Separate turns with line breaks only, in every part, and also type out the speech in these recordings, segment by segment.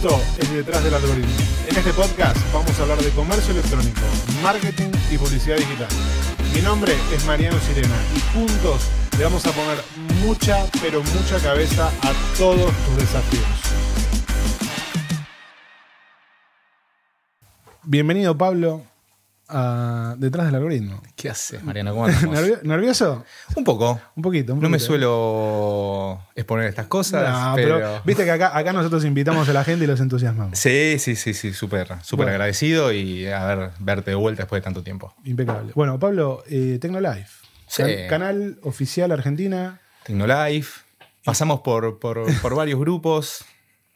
Esto es Detrás del Algoritmo. En este podcast vamos a hablar de comercio electrónico, marketing y publicidad digital. Mi nombre es Mariano Sirena y juntos le vamos a poner mucha, pero mucha cabeza a todos tus desafíos. Bienvenido Pablo a Detrás del Algoritmo.
¿Qué haces, Mariano? ¿Cómo
¿Nervioso?
Un poco.
Un poquito. un
No me suelo exponer estas cosas,
No,
pero...
pero viste que acá, acá nosotros invitamos a la gente y los entusiasmamos.
Sí, sí, sí, sí, súper súper
Bueno.
agradecido y a ver, verte de vuelta después de tanto tiempo.
Impecable. Bueno, Pablo, eh, Tecnolife.
Sí.
Can- canal oficial Argentina.
Tecnolife, pasamos por, por, por varios grupos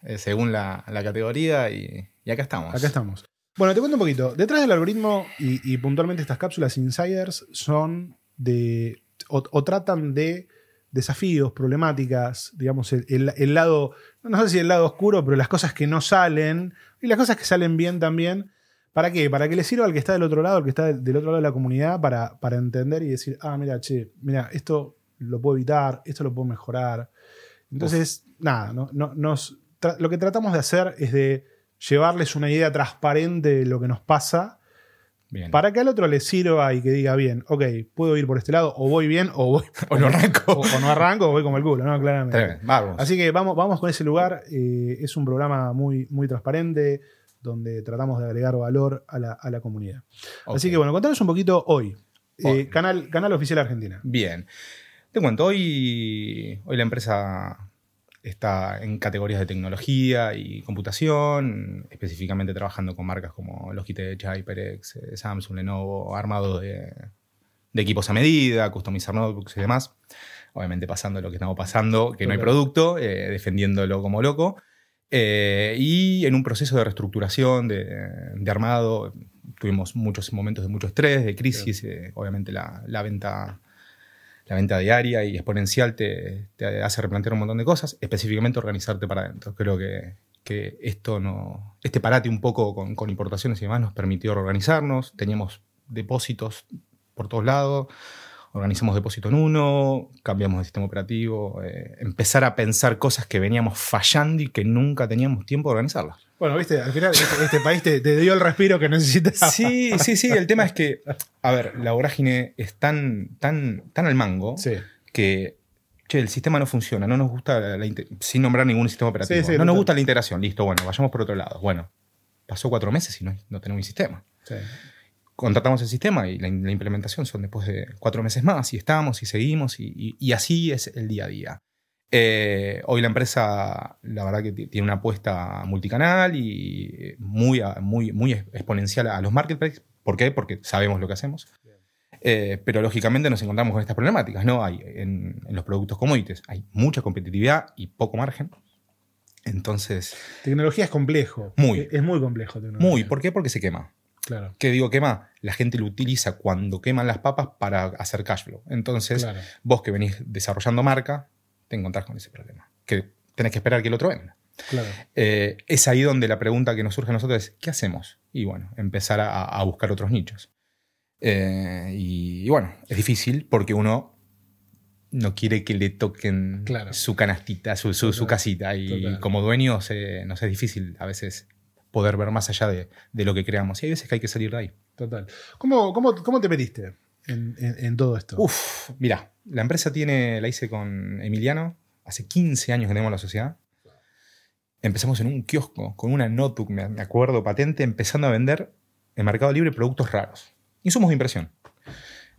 eh, según la, la categoría y, y acá estamos.
Acá estamos. Bueno, te cuento un poquito. Detrás del algoritmo y, puntualmente estas cápsulas insiders son de. o, tratan de desafíos, problemáticas, digamos, el, lado. No sé si el lado oscuro, pero las cosas que no salen y las cosas que salen bien también. ¿Para qué? Para que le sirva al que está del otro lado, al que está del, otro lado de la comunidad, para, para entender y decir, ah, mira, che, mira, esto lo puedo evitar, esto lo puedo mejorar. Entonces, nada, no, no- nos, lo que tratamos de hacer es de llevarles una idea transparente de lo que nos pasa
Bien.
para que al otro le sirva y que diga bien, ok, puedo ir por este lado, o voy bien, o voy
O no arranco.
o, o no arranco, o voy como el culo, ¿no? Claramente.
Tremendo. Vamos.
Así que vamos, vamos con ese lugar. eh, es un programa muy, muy transparente donde tratamos de agregar valor a la, a la comunidad. Así que bueno, contanos un poquito hoy. Eh,
Hoy.
canal, canal Oficial Argentina.
Bien. Te cuento, hoy, hoy la empresa está en categorías de tecnología y computación, específicamente trabajando con marcas como Logitech, HyperX, eh, Samsung, Lenovo, armado de, de equipos a medida, customizar notebooks y demás. Obviamente pasando lo que estamos pasando, que no hay producto, eh, defendiéndolo como loco. Eh, y en un proceso de reestructuración, de, de armado, tuvimos muchos momentos de mucho estrés, de crisis, eh, obviamente la, la venta la venta diaria y exponencial te, te hace replantear un montón de cosas, específicamente organizarte para adentro. Creo que, que esto no, este parate un poco con, con importaciones y demás nos permitió reorganizarnos, teníamos depósitos por todos lados, organizamos depósito en uno, cambiamos de sistema operativo, eh, empezar a pensar cosas que veníamos fallando y que nunca teníamos tiempo de organizarlas.
Bueno, viste, al final este, este país te, te dio el respiro que necesitas.
Sí, sí, sí, el tema es que, a ver, la vorágine es tan, tan, tan al mango
Sí.
que, che, el sistema no funciona, no nos gusta, la, la sin nombrar ningún sistema operativo,
Sí, sí,
no
total.
nos gusta la integración, listo, bueno, vayamos por otro lado. Bueno, pasó cuatro meses y no, no tenemos un sistema.
sí.
Contratamos el sistema y la, la implementación son después de cuatro meses más y estamos y seguimos y, y- y así es el día a día. Eh, hoy la empresa, la verdad que tiene una apuesta multicanal y muy, a- muy, muy exponencial a los marketplaces. ¿Por qué? Porque sabemos lo que hacemos. Eh, pero lógicamente nos encontramos con estas problemáticas. ¿no? Hay, en, en los productos commodities hay mucha competitividad y poco margen. Entonces,
Tecnología es complejo.
Muy.
Es, es muy complejo. tecnología.
muy. ¿Por qué? Porque se quema.
Claro.
¿Qué digo quema? La gente lo utiliza cuando queman las papas para hacer cash flow. Entonces,
Claro.
vos que venís desarrollando marca, te encontrás con ese problema. Que tenés que esperar que el otro venda.
Claro.
Eh, es ahí donde la pregunta que nos surge a nosotros es, ¿qué hacemos? Y bueno, empezar a, a buscar otros nichos. Eh, y, y bueno, es difícil porque uno no quiere que le toquen
Claro.
su canastita, su, su- su casita. Y
total.
como dueños eh, nos es difícil a veces poder ver más allá de, de lo que creamos. Y hay veces que hay que salir de ahí.
Total. ¿Cómo, cómo, cómo te metiste en, en- en todo esto?
Uf, mira, la empresa tiene, la hice con Emiliano, hace 15 años que tenemos la sociedad. Empezamos en un kiosco con una notebook, me me acuerdo, patente, empezando a vender en Mercado Libre productos raros. Insumos de impresión.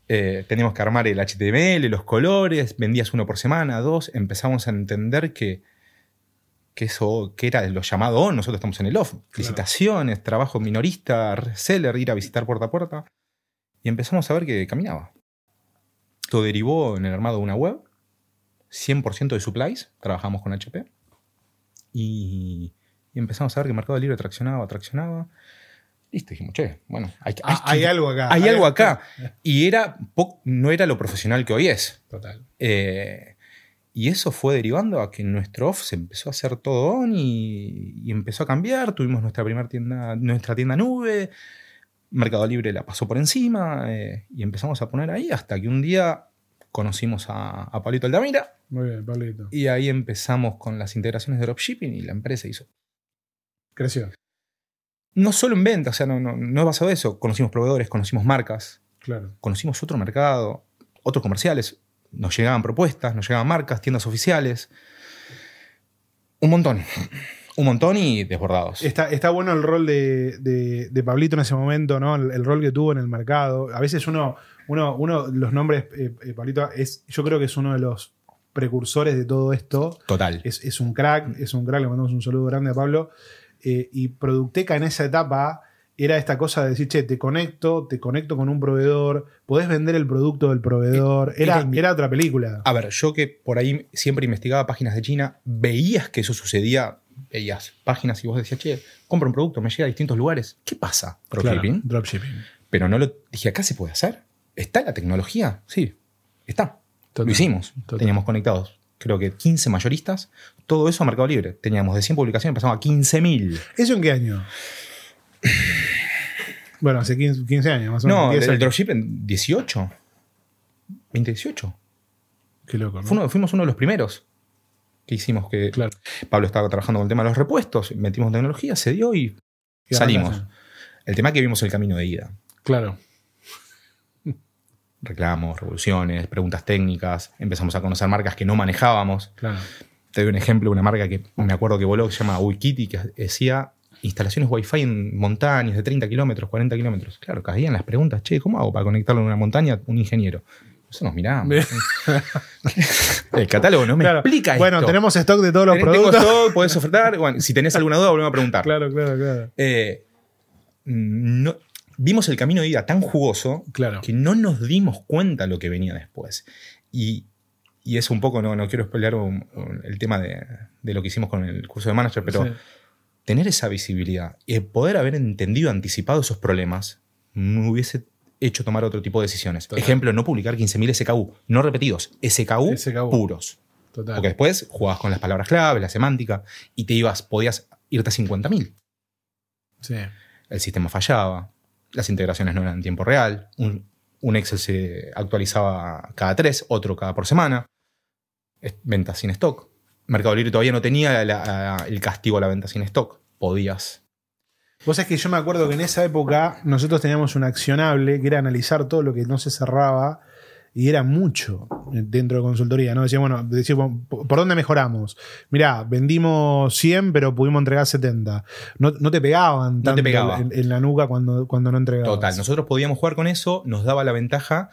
Eh, teníamos que armar el HTML, los colores, vendías uno por semana, dos. Empezamos a entender que, que eso que era lo llamado on, nosotros estamos en el off. Licitaciones, trabajo minorista, reseller, ir a visitar puerta a puerta. Y empezamos a ver que caminaba. Todo derivó en el armado de una web, 100% de supplies, trabajamos con HP, y, y empezamos a ver que Mercado Libre traccionaba, traccionaba. Listo, dijimos, che, bueno, hay,
Ah, hay algo acá.
hay algo acá. Y era no era lo profesional que hoy es.
Total.
Eh, y eso fue derivando a que nuestro off se empezó a hacer todo on y, y empezó a cambiar. Tuvimos nuestra primera tienda, nuestra tienda nube. Mercado Libre la pasó por encima eh, y empezamos a poner ahí hasta que un día conocimos a, a Pablito Altamira
Muy bien, Pablito.
y ahí empezamos con las integraciones de dropshipping y la empresa hizo
Creció.
No solo en venta, o sea, no, no, no es basado en eso. Conocimos proveedores, conocimos marcas,
Claro.
conocimos otro mercado, otros comerciales. Nos llegaban propuestas, nos llegaban marcas, tiendas oficiales. Un montón. Un montón y desbordados.
Está, está bueno el rol de, de- de Pablito en ese momento, ¿no? El, el rol que tuvo en el mercado. A veces uno, uno, uno los nombres, eh, eh, Pablito, es, yo creo que es uno de los precursores de todo esto.
Total.
Es, es un crack, es un crack, le mandamos un saludo grande a Pablo. Eh, y Producteca en esa etapa era esta cosa de decir, che, te conecto, te conecto con un proveedor, podés vender el producto del proveedor. Era,
Era-
era otra película.
A ver, yo que por ahí siempre investigaba páginas de China, veías que eso sucedía, veías páginas y vos decías, che, compro un producto, me llega a distintos lugares. ¿Qué pasa?
Claro,
Dropshipping.
dropshipping.
Pero no lo dije, acá se puede hacer. ¿Está la tecnología? Sí, está.
Total,
lo hicimos.
total.
Teníamos conectados, creo que 15 mayoristas, todo eso a Mercado Libre. Teníamos de 100 publicaciones, pasamos a 15.000.
¿Eso en qué año? Bueno, hace 15, 15 años más o menos.
No,
10
el
años.
dropship en 18. 2018.
Qué loco,
fuimos uno de los primeros que hicimos que
Claro.
Pablo estaba trabajando con el tema de los repuestos, metimos tecnología, se dio y
Y
salimos. El tema es que vimos el camino de ida.
Claro.
Reclamos, revoluciones, preguntas técnicas, empezamos a conocer marcas que no manejábamos.
Claro.
Te doy un ejemplo, una marca que me acuerdo que voló, que se llama Wikiti, que decía instalaciones Wi-Fi en montañas de 30 kilómetros, 40 kilómetros. Claro, caían las preguntas, che, ¿cómo hago para conectarlo en una montaña un ingeniero? Eso nos miramos. el catálogo no me
Claro.
explica
Bueno,
esto.
tenemos stock de todos los
Tenés- tengo
productos.
stock, podés ofertar. Bueno, si tenés alguna duda, volvemos a preguntar.
Claro, claro, claro.
Eh, no- vimos el camino de ida tan jugoso
Claro.
que no nos dimos cuenta lo que venía después. Y, y es un poco, no, no quiero un- el tema de, de lo que hicimos con el curso de manager, pero
Sí.
Tener esa visibilidad y poder haber entendido, anticipado esos problemas, me hubiese hecho tomar otro tipo de decisiones.
Total.
Ejemplo, no publicar 15.000 SKU, no repetidos, SKU,
SKU.
puros.
Total.
Porque después jugabas con las palabras clave, la semántica, y te ibas, podías irte a 50.000
Sí.
el sistema fallaba, las integraciones no eran en tiempo real, un, un Excel se actualizaba cada tres, otro cada por semana, ventas sin stock. Mercado Libre todavía no tenía la- el castigo a la venta sin stock, podías.
Vos sabés que yo me acuerdo que en esa época nosotros teníamos un accionable que era analizar todo lo que no se cerraba y era mucho dentro de consultoría, ¿no? Decía, bueno, decíamos, ¿por dónde mejoramos? Mirá, vendimos 100, pero pudimos entregar 70. No, no te pegaban
te
tanto
pegaba.
En, en la nuca cuando, cuando no entregabas.
Total, nosotros podíamos jugar con eso, nos daba la ventaja.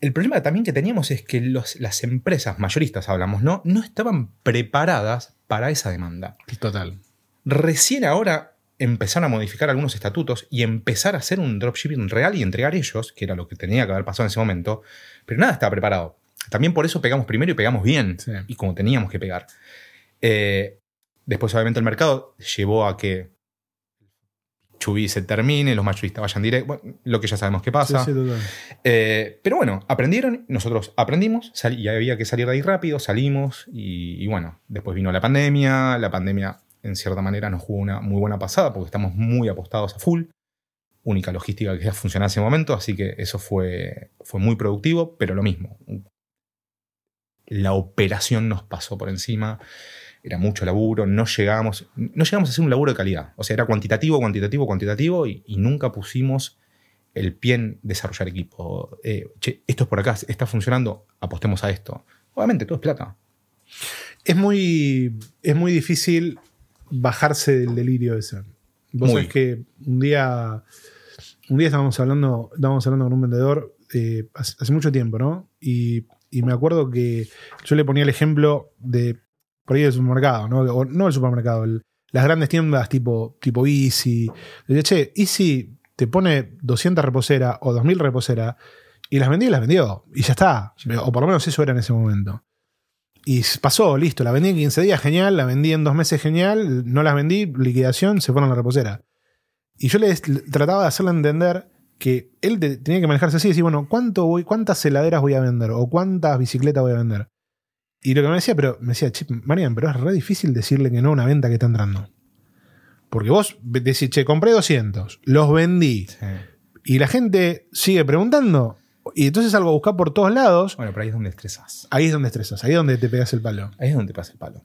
El problema también que teníamos es que los- las empresas mayoristas, hablamos, ¿no? No estaban preparadas para esa demanda.
Total.
Recién ahora empezaron a modificar algunos estatutos y empezar a hacer un dropshipping real y entregar ellos, que era lo que tenía que haber pasado en ese momento, pero nada estaba preparado. También por eso pegamos primero y pegamos bien,
Sí.
y como teníamos que pegar. Eh, después, obviamente, el mercado llevó a que Chubí se termine, los mayoristas vayan directo, bueno, lo que ya sabemos que pasa.
Sí, sí, total.
Eh, pero bueno, aprendieron, nosotros aprendimos, y había que salir de ahí rápido, salimos, y, y bueno, después vino la pandemia, la pandemia en cierta manera nos jugó una muy buena pasada porque estamos muy apostados a full, única logística que ya funcionaba en ese momento, así que eso fue, fue muy productivo, pero lo mismo, la operación nos pasó por encima, era mucho laburo, no llegamos, no llegamos a hacer un laburo de calidad, o sea, era cuantitativo, cuantitativo, cuantitativo, y, y nunca pusimos el pie en desarrollar equipo. Eh, che, esto es por acá, está funcionando, apostemos a esto. Obviamente, todo es plata.
Es muy, es muy difícil bajarse del delirio ese. Vos sabés que un día, un día estábamos hablando, estábamos hablando con un vendedor eh, hace, hace mucho tiempo, ¿no? Y, y me acuerdo que yo le ponía el ejemplo de por ahí del supermercado, ¿no? O no el supermercado, el- las grandes tiendas tipo, tipo Easy. Decía, che, Easy te pone 200 reposeras o 2000 reposeras y las vendió y las vendió. Y ya está. O por lo menos eso era en ese momento. Y pasó, listo, la vendí en 15 días, genial, la vendí en dos meses, genial, no las vendí, liquidación, se fueron a la reposera. Y yo le trataba de hacerle entender que él te- tenía que manejarse así y decir, bueno, ¿cuánto voy, ¿cuántas heladeras voy a vender? ¿O cuántas bicicletas voy a vender? Y lo que me decía, pero me decía, che, Marian, pero es re difícil decirle que no a una venta que está entrando. Porque vos decís, che, compré 200, los vendí, y la gente sigue preguntando, y entonces algo a buscar por todos lados,
Bueno, pero ahí es donde estresas.
ahí es donde estresas, ahí es donde te pegas el palo.
Ahí es donde pasa el palo.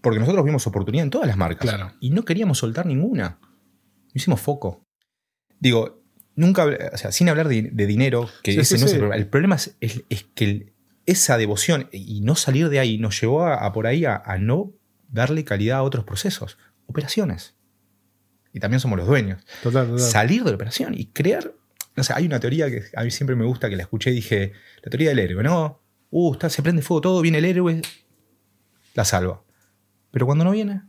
Porque nosotros vimos oportunidad en todas las marcas.
Claro.
Y no queríamos soltar ninguna. Hicimos foco. Digo, nunca, o sea, sin hablar de, de dinero, que
Sí,
ese
sí,
no es el problema. El problema es, es- es que el- esa devoción y no salir de ahí nos llevó a, a por ahí a, a no darle calidad a otros procesos. Operaciones. Y también somos los dueños.
Total, total.
Salir de la operación y crear. O sea, hay una teoría que a mí siempre me gusta, que la escuché y dije, la teoría del héroe, ¿no? Uh, está, se prende fuego todo, viene el héroe, la salva. Pero cuando no viene,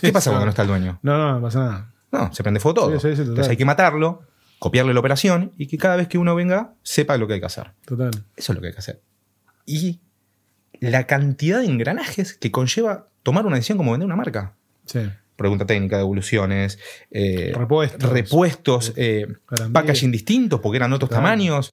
¿qué pasa cuando no está el dueño?
No, no, no pasa nada.
No, se prende fuego todo.
Sí, sí.
Entonces hay que matarlo, copiarle la operación y que cada vez que uno venga sepa lo que hay que hacer.
Total.
Eso es lo que hay que hacer. Y la cantidad de engranajes que conlleva tomar una decisión como vender una marca.
Sí.
Pregunta técnica, devoluciones, eh,
Repuestos.
repuestos, eh, packaging distintos porque eran otros
Total.
tamaños.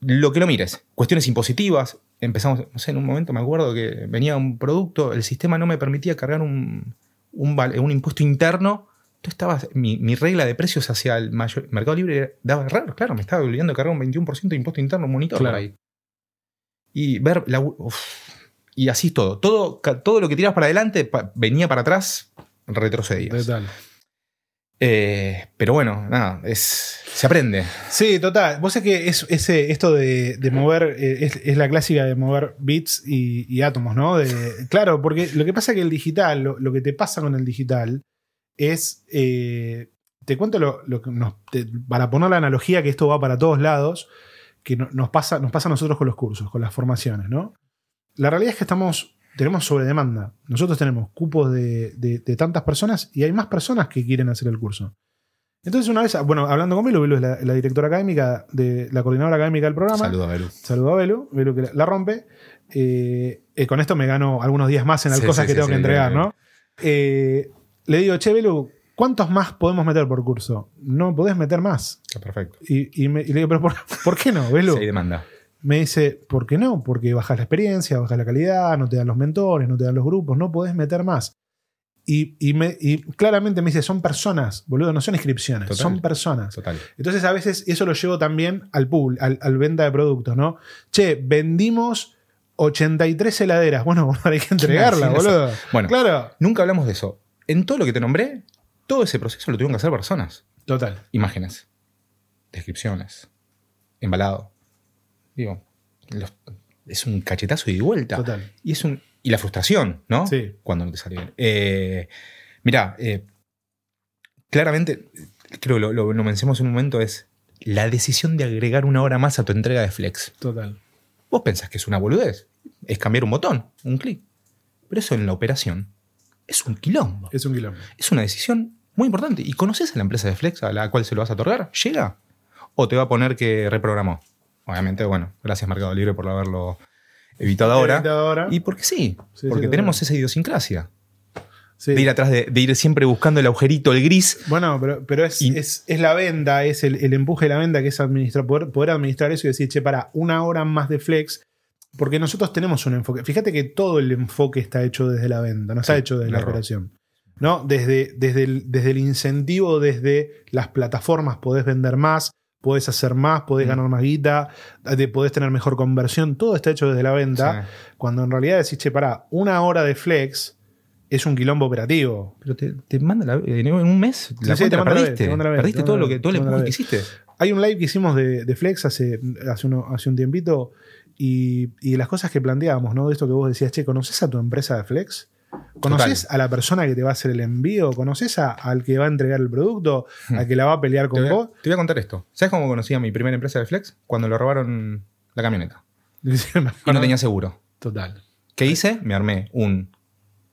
Lo que lo mires. Cuestiones impositivas. Empezamos, no sé, en un momento me acuerdo que venía un producto, el sistema no me permitía cargar un, un impuesto interno. Tú estabas, mi, mi regla de precios hacia el mayor, Mercado Libre daba error, claro, me estaba obligando a cargar un 21% de impuesto interno, un monitor
Claro.
ahí. Y ver la. uf, y así todo. Todo, todo lo que tirabas para adelante pa- venía para atrás, retrocedías.
Total.
Eh, pero bueno, nada, es, se aprende.
Sí, total. Vos sabés que es, ese, esto de, de mover, eh, es, es la clásica de mover bits y, y átomos, ¿no? De- claro, porque lo que pasa es que el digital, lo, lo que te pasa con el digital es. eh, te cuento lo, lo que nos. te- para poner la analogía que esto va para todos lados, que no- nos, pasa, nos pasa a nosotros con los cursos, con las formaciones, ¿no? La realidad es que estamos. Tenemos sobre demanda. Nosotros tenemos cupos de, de- de tantas personas y hay más personas que quieren hacer el curso. Entonces, una vez, bueno, hablando con Belu, Belu es la, la directora académica, de la coordinadora académica del programa.
Saludos, Belu.
Saludo a Belu, Belu que la, la rompe. Eh, eh, con esto me gano algunos días más en las
Sí,
cosas
sí,
que
sí,
tengo que entregar, ¿no? Eh, le digo, che, Belu, ¿cuántos más podemos meter por curso? No podés meter más.
Está perfecto.
Y, y me- y le digo, ¿pero por, por qué no, Belu?
Sí, demanda.
Me dice, ¿por qué no? Porque bajas la experiencia, bajas la calidad, no te dan los mentores, no te dan los grupos, no podés meter más. Y, y me- y claramente me dice, son personas, boludo, no son inscripciones,
Total.
son personas.
Total.
Entonces a veces eso lo llevo también al pool, al, al venta de productos, ¿no? Che, vendimos 83 heladeras. Bueno, hay que entregarla, boludo.
Bueno,
Claro.
nunca hablamos de eso. En todo lo que te nombré, todo ese proceso lo tuvieron que hacer personas.
Total.
Imágenes, descripciones, embalado. Digo, los- es un cachetazo y de vuelta.
Total.
Y es un. Y la frustración, ¿no?
Sí.
Cuando no te sale bien. Eh, mirá, eh, claramente, creo que lo, lo, lo mencionamos en un momento, es la decisión de agregar una hora más a tu entrega de Flex.
Total.
Vos pensás que es una boludez. Es cambiar un botón, un clic. Pero eso en la operación es un quilombo.
Es un quilombo.
Es una decisión muy importante. ¿Y conoces a la empresa de Flex a la cual se lo vas a otorgar? ¿Llega? ¿O te va a poner que reprogramó? Obviamente, bueno, gracias Mercado Libre por haberlo evitado ahora.
Evitado ahora.
Y porque sí,
Sí,
porque
sí,
tenemos esa idiosincrasia.
Sí.
De ir atrás de, de ir siempre buscando el agujerito, el gris.
Bueno, pero, pero es,
Y-
es, es la venda, es el, el empuje de la venda que es administrar, poder, poder administrar eso y decir, che, para una hora más de flex, porque nosotros tenemos un enfoque. Fíjate que todo el enfoque está hecho desde la venta, no está
Sí,
hecho desde la operación. ¿no? Desde, desde, el, desde el incentivo, desde las plataformas, podés vender más, podés hacer más, podés
Mm.
ganar más guita, de- podés tener mejor conversión, todo está hecho desde la venta.
Sí.
Cuando en realidad decís, che, para una hora de flex es un quilombo operativo.
Pero te, te manda la, en un mes la
sí, te
cuenta la
manda la vez,
perdiste.
te
perdiste
te
todo lo que todo el
te
que hiciste.
Hay un live que hicimos de, de Flex hace, hace, uno- hace un tiempito y, y las cosas que planteábamos, ¿no? De esto que vos decías, che, ¿conoces a tu empresa de Flex? ¿Conoces a la persona que te va a hacer el envío? ¿Conoces al que va a entregar el producto? ¿Al que la va a pelear con vos?
a, te voy a contar esto. ¿Sabes cómo conocí a mi primera empresa de Flex? Cuando le robaron la camioneta. Y no tenía seguro.
Total.
¿Qué hice? Me armé un...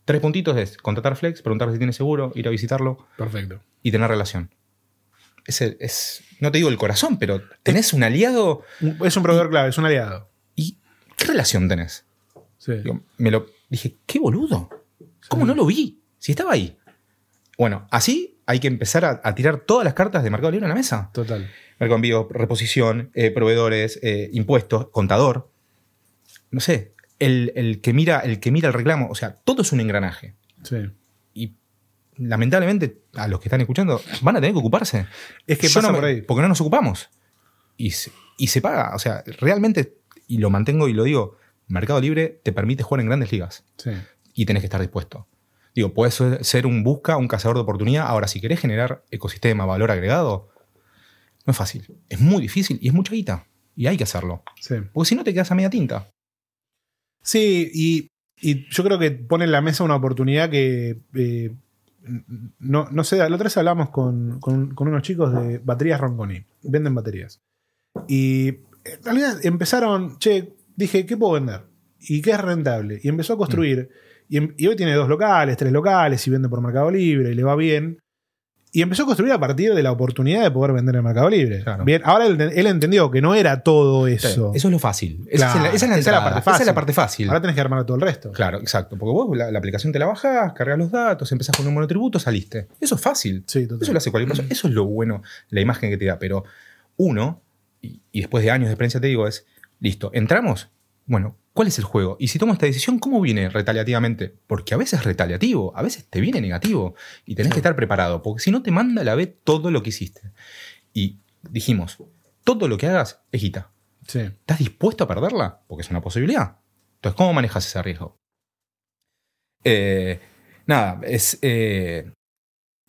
Tres puntitos es contratar Flex, preguntar si tiene seguro, ir a visitarlo
Perfecto.
y tener relación. Es, el- es no te digo el corazón, pero tenés un aliado
Es un proveedor clave, es un aliado.
¿Qué relación tenés?
Sí.
Digo, me lo dije, qué boludo. ¿Cómo no lo vi? Si estaba ahí. Bueno, así hay que empezar a, a tirar todas las cartas de Mercado Libre en la mesa.
Total.
Mercado Envío, reposición, eh, proveedores, eh, impuestos, contador. No sé, el, el que mira, el que mira el reclamo. O sea, todo es un engranaje.
Sí.
Y lamentablemente, a los que están escuchando, van a tener que ocuparse.
Es que
Yo
pasa
no me-
por ahí.
Porque no nos ocupamos. Y se, y se paga. O sea, realmente, y lo mantengo y lo digo, Mercado Libre te permite jugar en grandes ligas.
Sí.
y tenés que estar dispuesto. Digo, puedes ser- un busca, un cazador de oportunidad. Ahora, si querés generar ecosistema, valor agregado, no es fácil. Es muy difícil y es mucha guita. Y hay que hacerlo.
Sí.
Porque si no te quedas a media tinta.
Sí, y, y yo creo que pone en la mesa una oportunidad que eh, no, no sé, la otra vez hablamos con, con- con unos chicos de baterías Ronconi, venden baterías. Y en realidad empezaron, che, dije, ¿qué puedo vender? ¿Y qué es rentable? Y empezó a construir. Y, em- y hoy tiene dos locales, tres locales, y vende por Mercado Libre, y le va bien. Y empezó a construir a partir de la oportunidad de poder vender en Mercado Libre.
Claro.
Bien, ahora él, él entendió que no era todo eso.
Eso es lo fácil. Esa, es la, esa es la
esa es la
entrada.
parte
Esa es
fácil.
la parte fácil.
Ahora tenés que armar todo el resto.
Claro, exacto. Porque vos la, la aplicación te la bajás, cargas los datos, empezás con un monotributo, saliste. Eso es fácil.
Sí.
Eso lo hace cualquier persona. Eso es lo bueno, la imagen que te da. Pero uno, y, y después de años de experiencia te digo, es, listo, entramos. Bueno, ¿cuál es el juego? Y si tomo esta decisión, ¿cómo viene retaliativamente? Porque a veces es retaliativo, a veces te viene negativo. Y tenés
Sí.
que estar preparado, porque si no te manda a la vez todo lo que hiciste. Y dijimos, todo lo que hagas es guita.
Sí.
¿Estás dispuesto a perderla? Porque es una posibilidad. Entonces, ¿cómo manejas ese riesgo? Eh, nada, es. eh,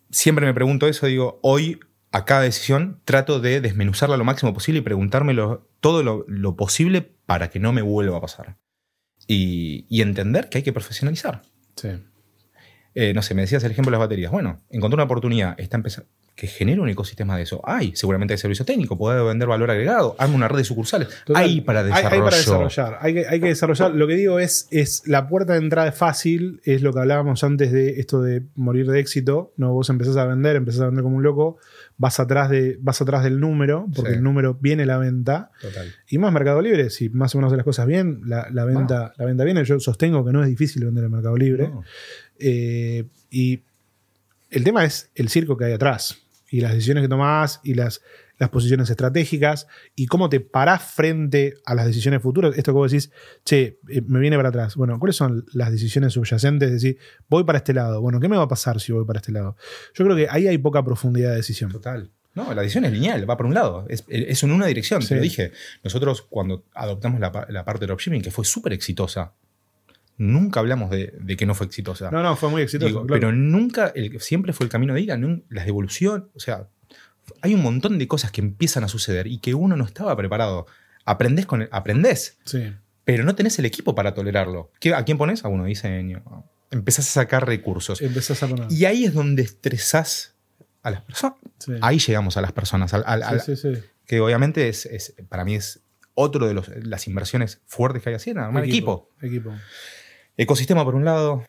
siempre me pregunto eso, digo, hoy a cada decisión trato de desmenuzarla lo máximo posible y preguntarme lo- todo lo, lo posible para que no me vuelva a pasar. Y, y entender que hay que profesionalizar.
Sí.
Eh, no sé, me decías el ejemplo de las baterías. Bueno, encontré una oportunidad, está empezando que genere un ecosistema de eso. Hay, seguramente hay servicio técnico, puede vender valor agregado, arma una red de sucursales.
Total.
Hay para desarrollar.
Hay, para desarrollar. Hay que, hay que desarrollar. Lo que digo es, es la puerta de entrada es fácil, es lo que hablábamos antes de esto de morir de éxito. No, vos empezás a vender, empezás a vender como un loco, vas atrás, de, vas atrás del número, porque
Sí.
el número viene la venta.
Total.
Y más Mercado Libre, si más o menos haces las cosas bien, la, la venta, la venta viene. Yo sostengo que no es difícil vender en Mercado Libre.
No.
Eh, y el tema es el circo que hay atrás y las decisiones que tomás y las, las posiciones estratégicas y cómo te parás frente a las decisiones futuras. Esto que vos decís, che, eh, me viene para atrás. Bueno, ¿cuáles son las decisiones subyacentes? Es decir, voy para este lado. Bueno, ¿qué me va a pasar si voy para este lado? Yo creo que ahí hay poca profundidad de decisión.
Total. No, la decisión es lineal, va por un lado. Es, es en una dirección,
Sí.
te lo dije. Nosotros, cuando adoptamos la, pa- la parte de dropshipping, que fue súper exitosa, nunca hablamos de, de que no fue exitosa.
No, no, fue muy claro.
Pero nunca, el- siempre fue el camino de nun- las devolución, o sea, hay un montón de cosas que empiezan a suceder y que uno no estaba preparado. Aprendés con el- aprendés,
Sí.
pero no tenés el equipo para tolerarlo. ¿Qué- ¿A quién pones? A uno diseño. Empezás a sacar recursos.
Empezás a poner.
Y ahí es donde estresás a las personas.
Sí.
Ahí llegamos a las personas, al- al- al-
Sí, sí, sí.
que obviamente es, es- para mí es otro de los- las inversiones fuertes que hay así, armar equipo.
Equipo.
Ecosistema por un lado,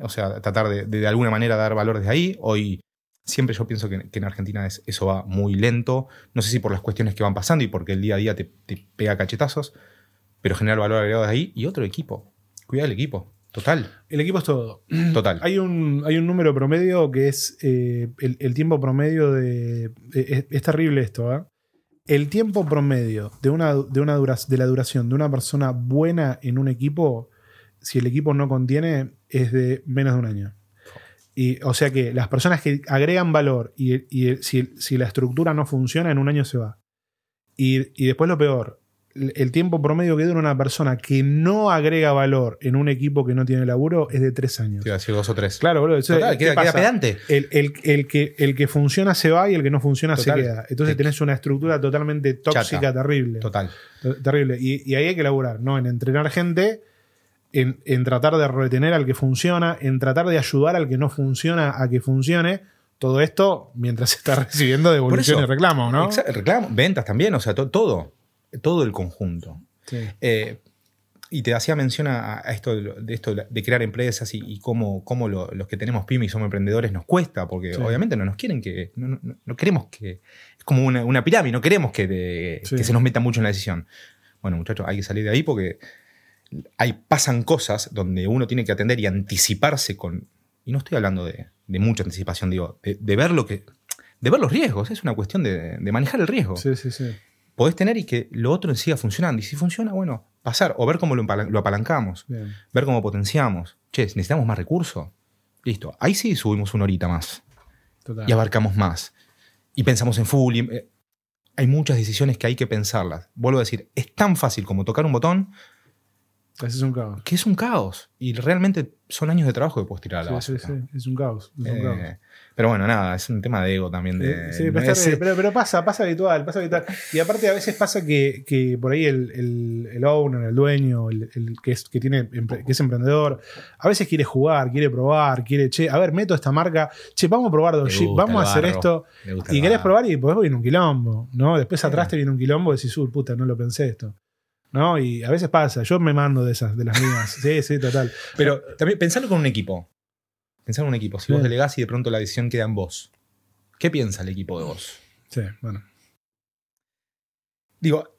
o sea, tratar de, de, de alguna manera dar valor desde ahí. Hoy siempre yo pienso que, que en Argentina es- eso va muy lento, no sé si por las cuestiones que van pasando y porque el día a día te, te pega cachetazos, pero generar valor agregado desde ahí y otro equipo. Cuida el equipo, total,
El equipo es todo.
total.
Hay un, hay un número promedio que es eh, el, el tiempo promedio de. de- es, es terrible esto, ¿ah? El tiempo promedio de, una, de, una dura- de la duración de una persona buena en un equipo, si el equipo no contiene, es de menos de un año. Y, o sea que las personas que agregan valor y, y si, si la estructura no funciona, en un año se va. Y, y después lo peor, el el tiempo promedio que dura una persona que no agrega valor en un equipo que no tiene laburo es de tres años.
Te iba a decir dos o tres.
Claro, boludo. Eso-
Total,
¿qué
queda, pedante.
El, el- el que, el que funciona se va y el que no funciona
Total.
se queda. Entonces
Te-
tenés una estructura totalmente tóxica,
Chata.
terrible.
Total.
Ter- Terrible. Y, y ahí hay que laburar, ¿no? En entrenar gente, en, en tratar de retener al que funciona, en tratar de ayudar al que no funciona a que funcione. Todo esto mientras se está recibiendo devolución
eso.
y reclamo, ¿no?
Reclamo, ventas también, o sea, to- todo. Todo el conjunto.
Sí.
Eh, y te hacía mención a, esto, de, esto de crear empresas y, y cómo, cómo lo- los que tenemos pymes y somos emprendedores nos cuesta, porque
Sí.
obviamente no nos quieren que. No, no- no queremos que. Es como una, una pirámide, no queremos que, de-
Sí.
que se nos meta mucho en la decisión. Bueno, muchachos, hay que salir de ahí porque hay, pasan cosas donde uno tiene que atender y anticiparse con. Y no estoy hablando de, de mucha anticipación, digo, de, de ver lo que. De ver los riesgos, es una cuestión de, de manejar el riesgo
Sí, sí, sí.
podés tener y que lo otro siga funcionando. Y si funciona, bueno, pasar o ver cómo lo, apalancamos,
Bien.
ver cómo potenciamos. Che, necesitamos más recursos. Listo. Ahí sí subimos una horita más
Total.
y abarcamos más. Y pensamos en full. y, eh, hay muchas decisiones que hay que pensarlas. Vuelvo a decir, es tan fácil como tocar un botón
es un caos.
que es un caos. Y realmente son años de trabajo que puedes tirar a la
Sí, sí, sí, es un caos. es un
Eh,
caos.
pero bueno, nada, es un tema de ego también. De,
Sí,
no es-
bien, pero- pero pasa, pasa habitual, pasa habitual. Y aparte a veces pasa que, que por ahí el, el, el owner, el dueño, el, el que, es, que, tiene, que es emprendedor, a veces quiere jugar, quiere probar, quiere, che, a ver, meto esta marca, che, vamos a probar Dogship, vamos a hacer esto. Y querés probar y después viene un quilombo, ¿no? Después atrás te viene un quilombo y decís, uy, puta, no lo pensé esto. ¿No? Y a veces pasa, yo me mando de esas, de las mías. Sí, sí, total.
Pero también pensando con un equipo. Pensar en un equipo. Si vos delegás y de pronto la decisión queda en vos. ¿Qué piensa el equipo de vos?
Sí, bueno.
Digo,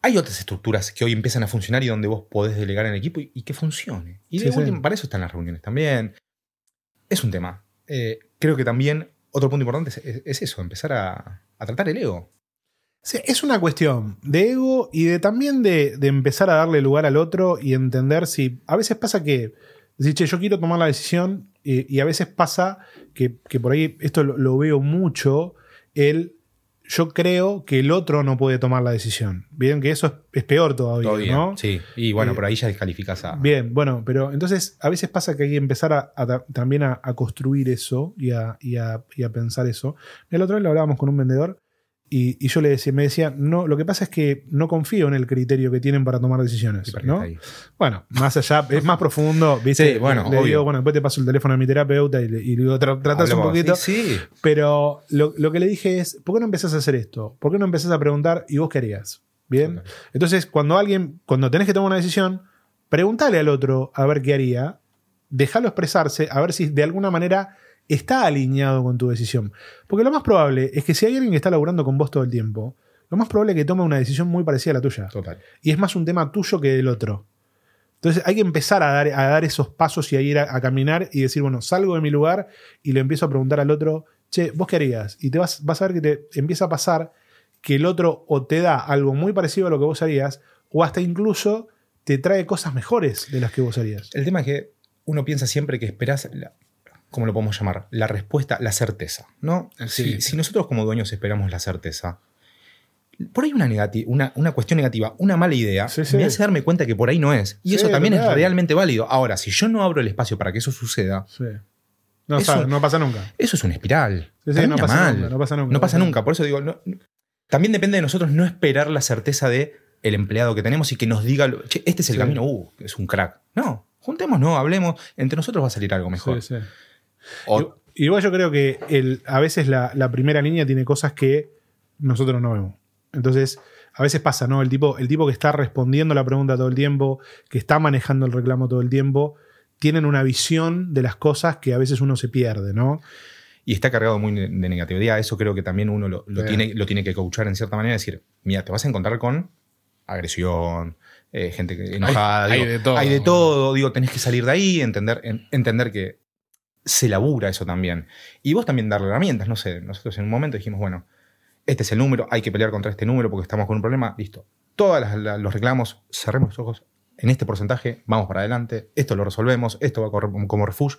hay otras estructuras que hoy empiezan a funcionar y donde vos podés delegar en el equipo y, y que funcione. Y de
Sí,
para eso están las reuniones también. Es un tema. Eh, creo que también otro punto importante es, es- es eso, empezar a, a tratar el ego.
Sí, es una cuestión de ego y de también de, de empezar a darle lugar al otro y entender si. A veces pasa que. Che, yo quiero tomar la decisión y, y a veces pasa que, que por ahí, esto lo, lo veo mucho, el. Yo creo que el otro no puede tomar la decisión. Bien, que eso es, es peor todavía,
Todavía,
¿no?
Sí. Y bueno,
Eh,
por ahí ya descalificás a.
Bien, bueno, pero entonces a veces pasa que hay que empezar a, a ta- también a, a construir eso y a, y a- y a pensar eso. El otro día lo hablábamos con un vendedor y, y yo le decía, me decía, no, lo que pasa es que no confío en el criterio que tienen para tomar decisiones. Bueno, más allá, es más profundo, ¿viste?
Sí, bueno,
le
obvio.
digo, bueno, después te paso el teléfono de mi terapeuta y, le- y le digo, tra- tratás un poquito.
Sí, sí.
Pero lo, lo que le dije es, ¿por qué no empezás a hacer esto? ¿Por qué no empezás a preguntar y vos qué harías? ¿Bien? Entonces, cuando alguien, cuando tenés que tomar una decisión, pregúntale al otro a ver qué haría, déjalo expresarse, a ver si de alguna manera está alineado con tu decisión. Porque lo más probable es que si hay alguien que está laburando con vos todo el tiempo, lo más probable es que tome una decisión muy parecida a la tuya.
Total.
Y es más un tema tuyo que del otro. Entonces hay que empezar a dar, a dar esos pasos y a ir a, a caminar y decir, bueno, salgo de mi lugar y le empiezo a preguntar al otro, che, ¿vos qué harías? Y te vas, vas a ver que te empieza a pasar que el otro o te da algo muy parecido a lo que vos harías, o hasta incluso te trae cosas mejores de las que vos harías.
El tema es que uno piensa siempre que esperás, la- ¿cómo lo podemos llamar? La respuesta, la certeza, ¿no?
Sí.
Si, si nosotros como dueños esperamos la certeza, por ahí una, negati- una, una cuestión negativa, una mala idea,
Sí, sí.
me hace darme cuenta que por ahí no es. Y eso también es realmente válido. Ahora, si yo no abro el espacio para que eso suceda.
No,
Eso-
sabe, no pasa nunca.
eso es una espiral.
No pasa
mal.
nunca, no pasa nunca.
No pasa nunca. Por eso digo, no- también depende de nosotros no esperar la certeza de el empleado que tenemos y que nos diga, lo- "Che, este es el camino, uh, es un crack. No, juntémonos, hablemos, entre nosotros va a salir algo mejor.
Sí, sí.
O-
Y- Igual yo creo que el, a veces la, la primera línea tiene cosas que nosotros no vemos. Entonces, a veces pasa, ¿no? El tipo, el tipo que está respondiendo la pregunta todo el tiempo, que está manejando el reclamo todo el tiempo, tienen una visión de las cosas que a veces uno se pierde, ¿no?
y está cargado muy de negatividad. Eso creo que también uno lo, tiene, lo tiene que coachar en cierta manera. Decir, mira, te vas a encontrar con agresión, eh, gente enojada.
hay
digo,
de todo.
Hay de todo. Digo, tenés que salir de ahí, entender, en- entender que se labura eso también. Y vos también darle herramientas. No sé, nosotros en un momento dijimos, bueno, este es el número, hay que pelear contra este número porque estamos con un problema. Listo. Todos los reclamos, cerremos los ojos. En este porcentaje, vamos para adelante. Esto lo resolvemos. Esto va a correr como- refugio.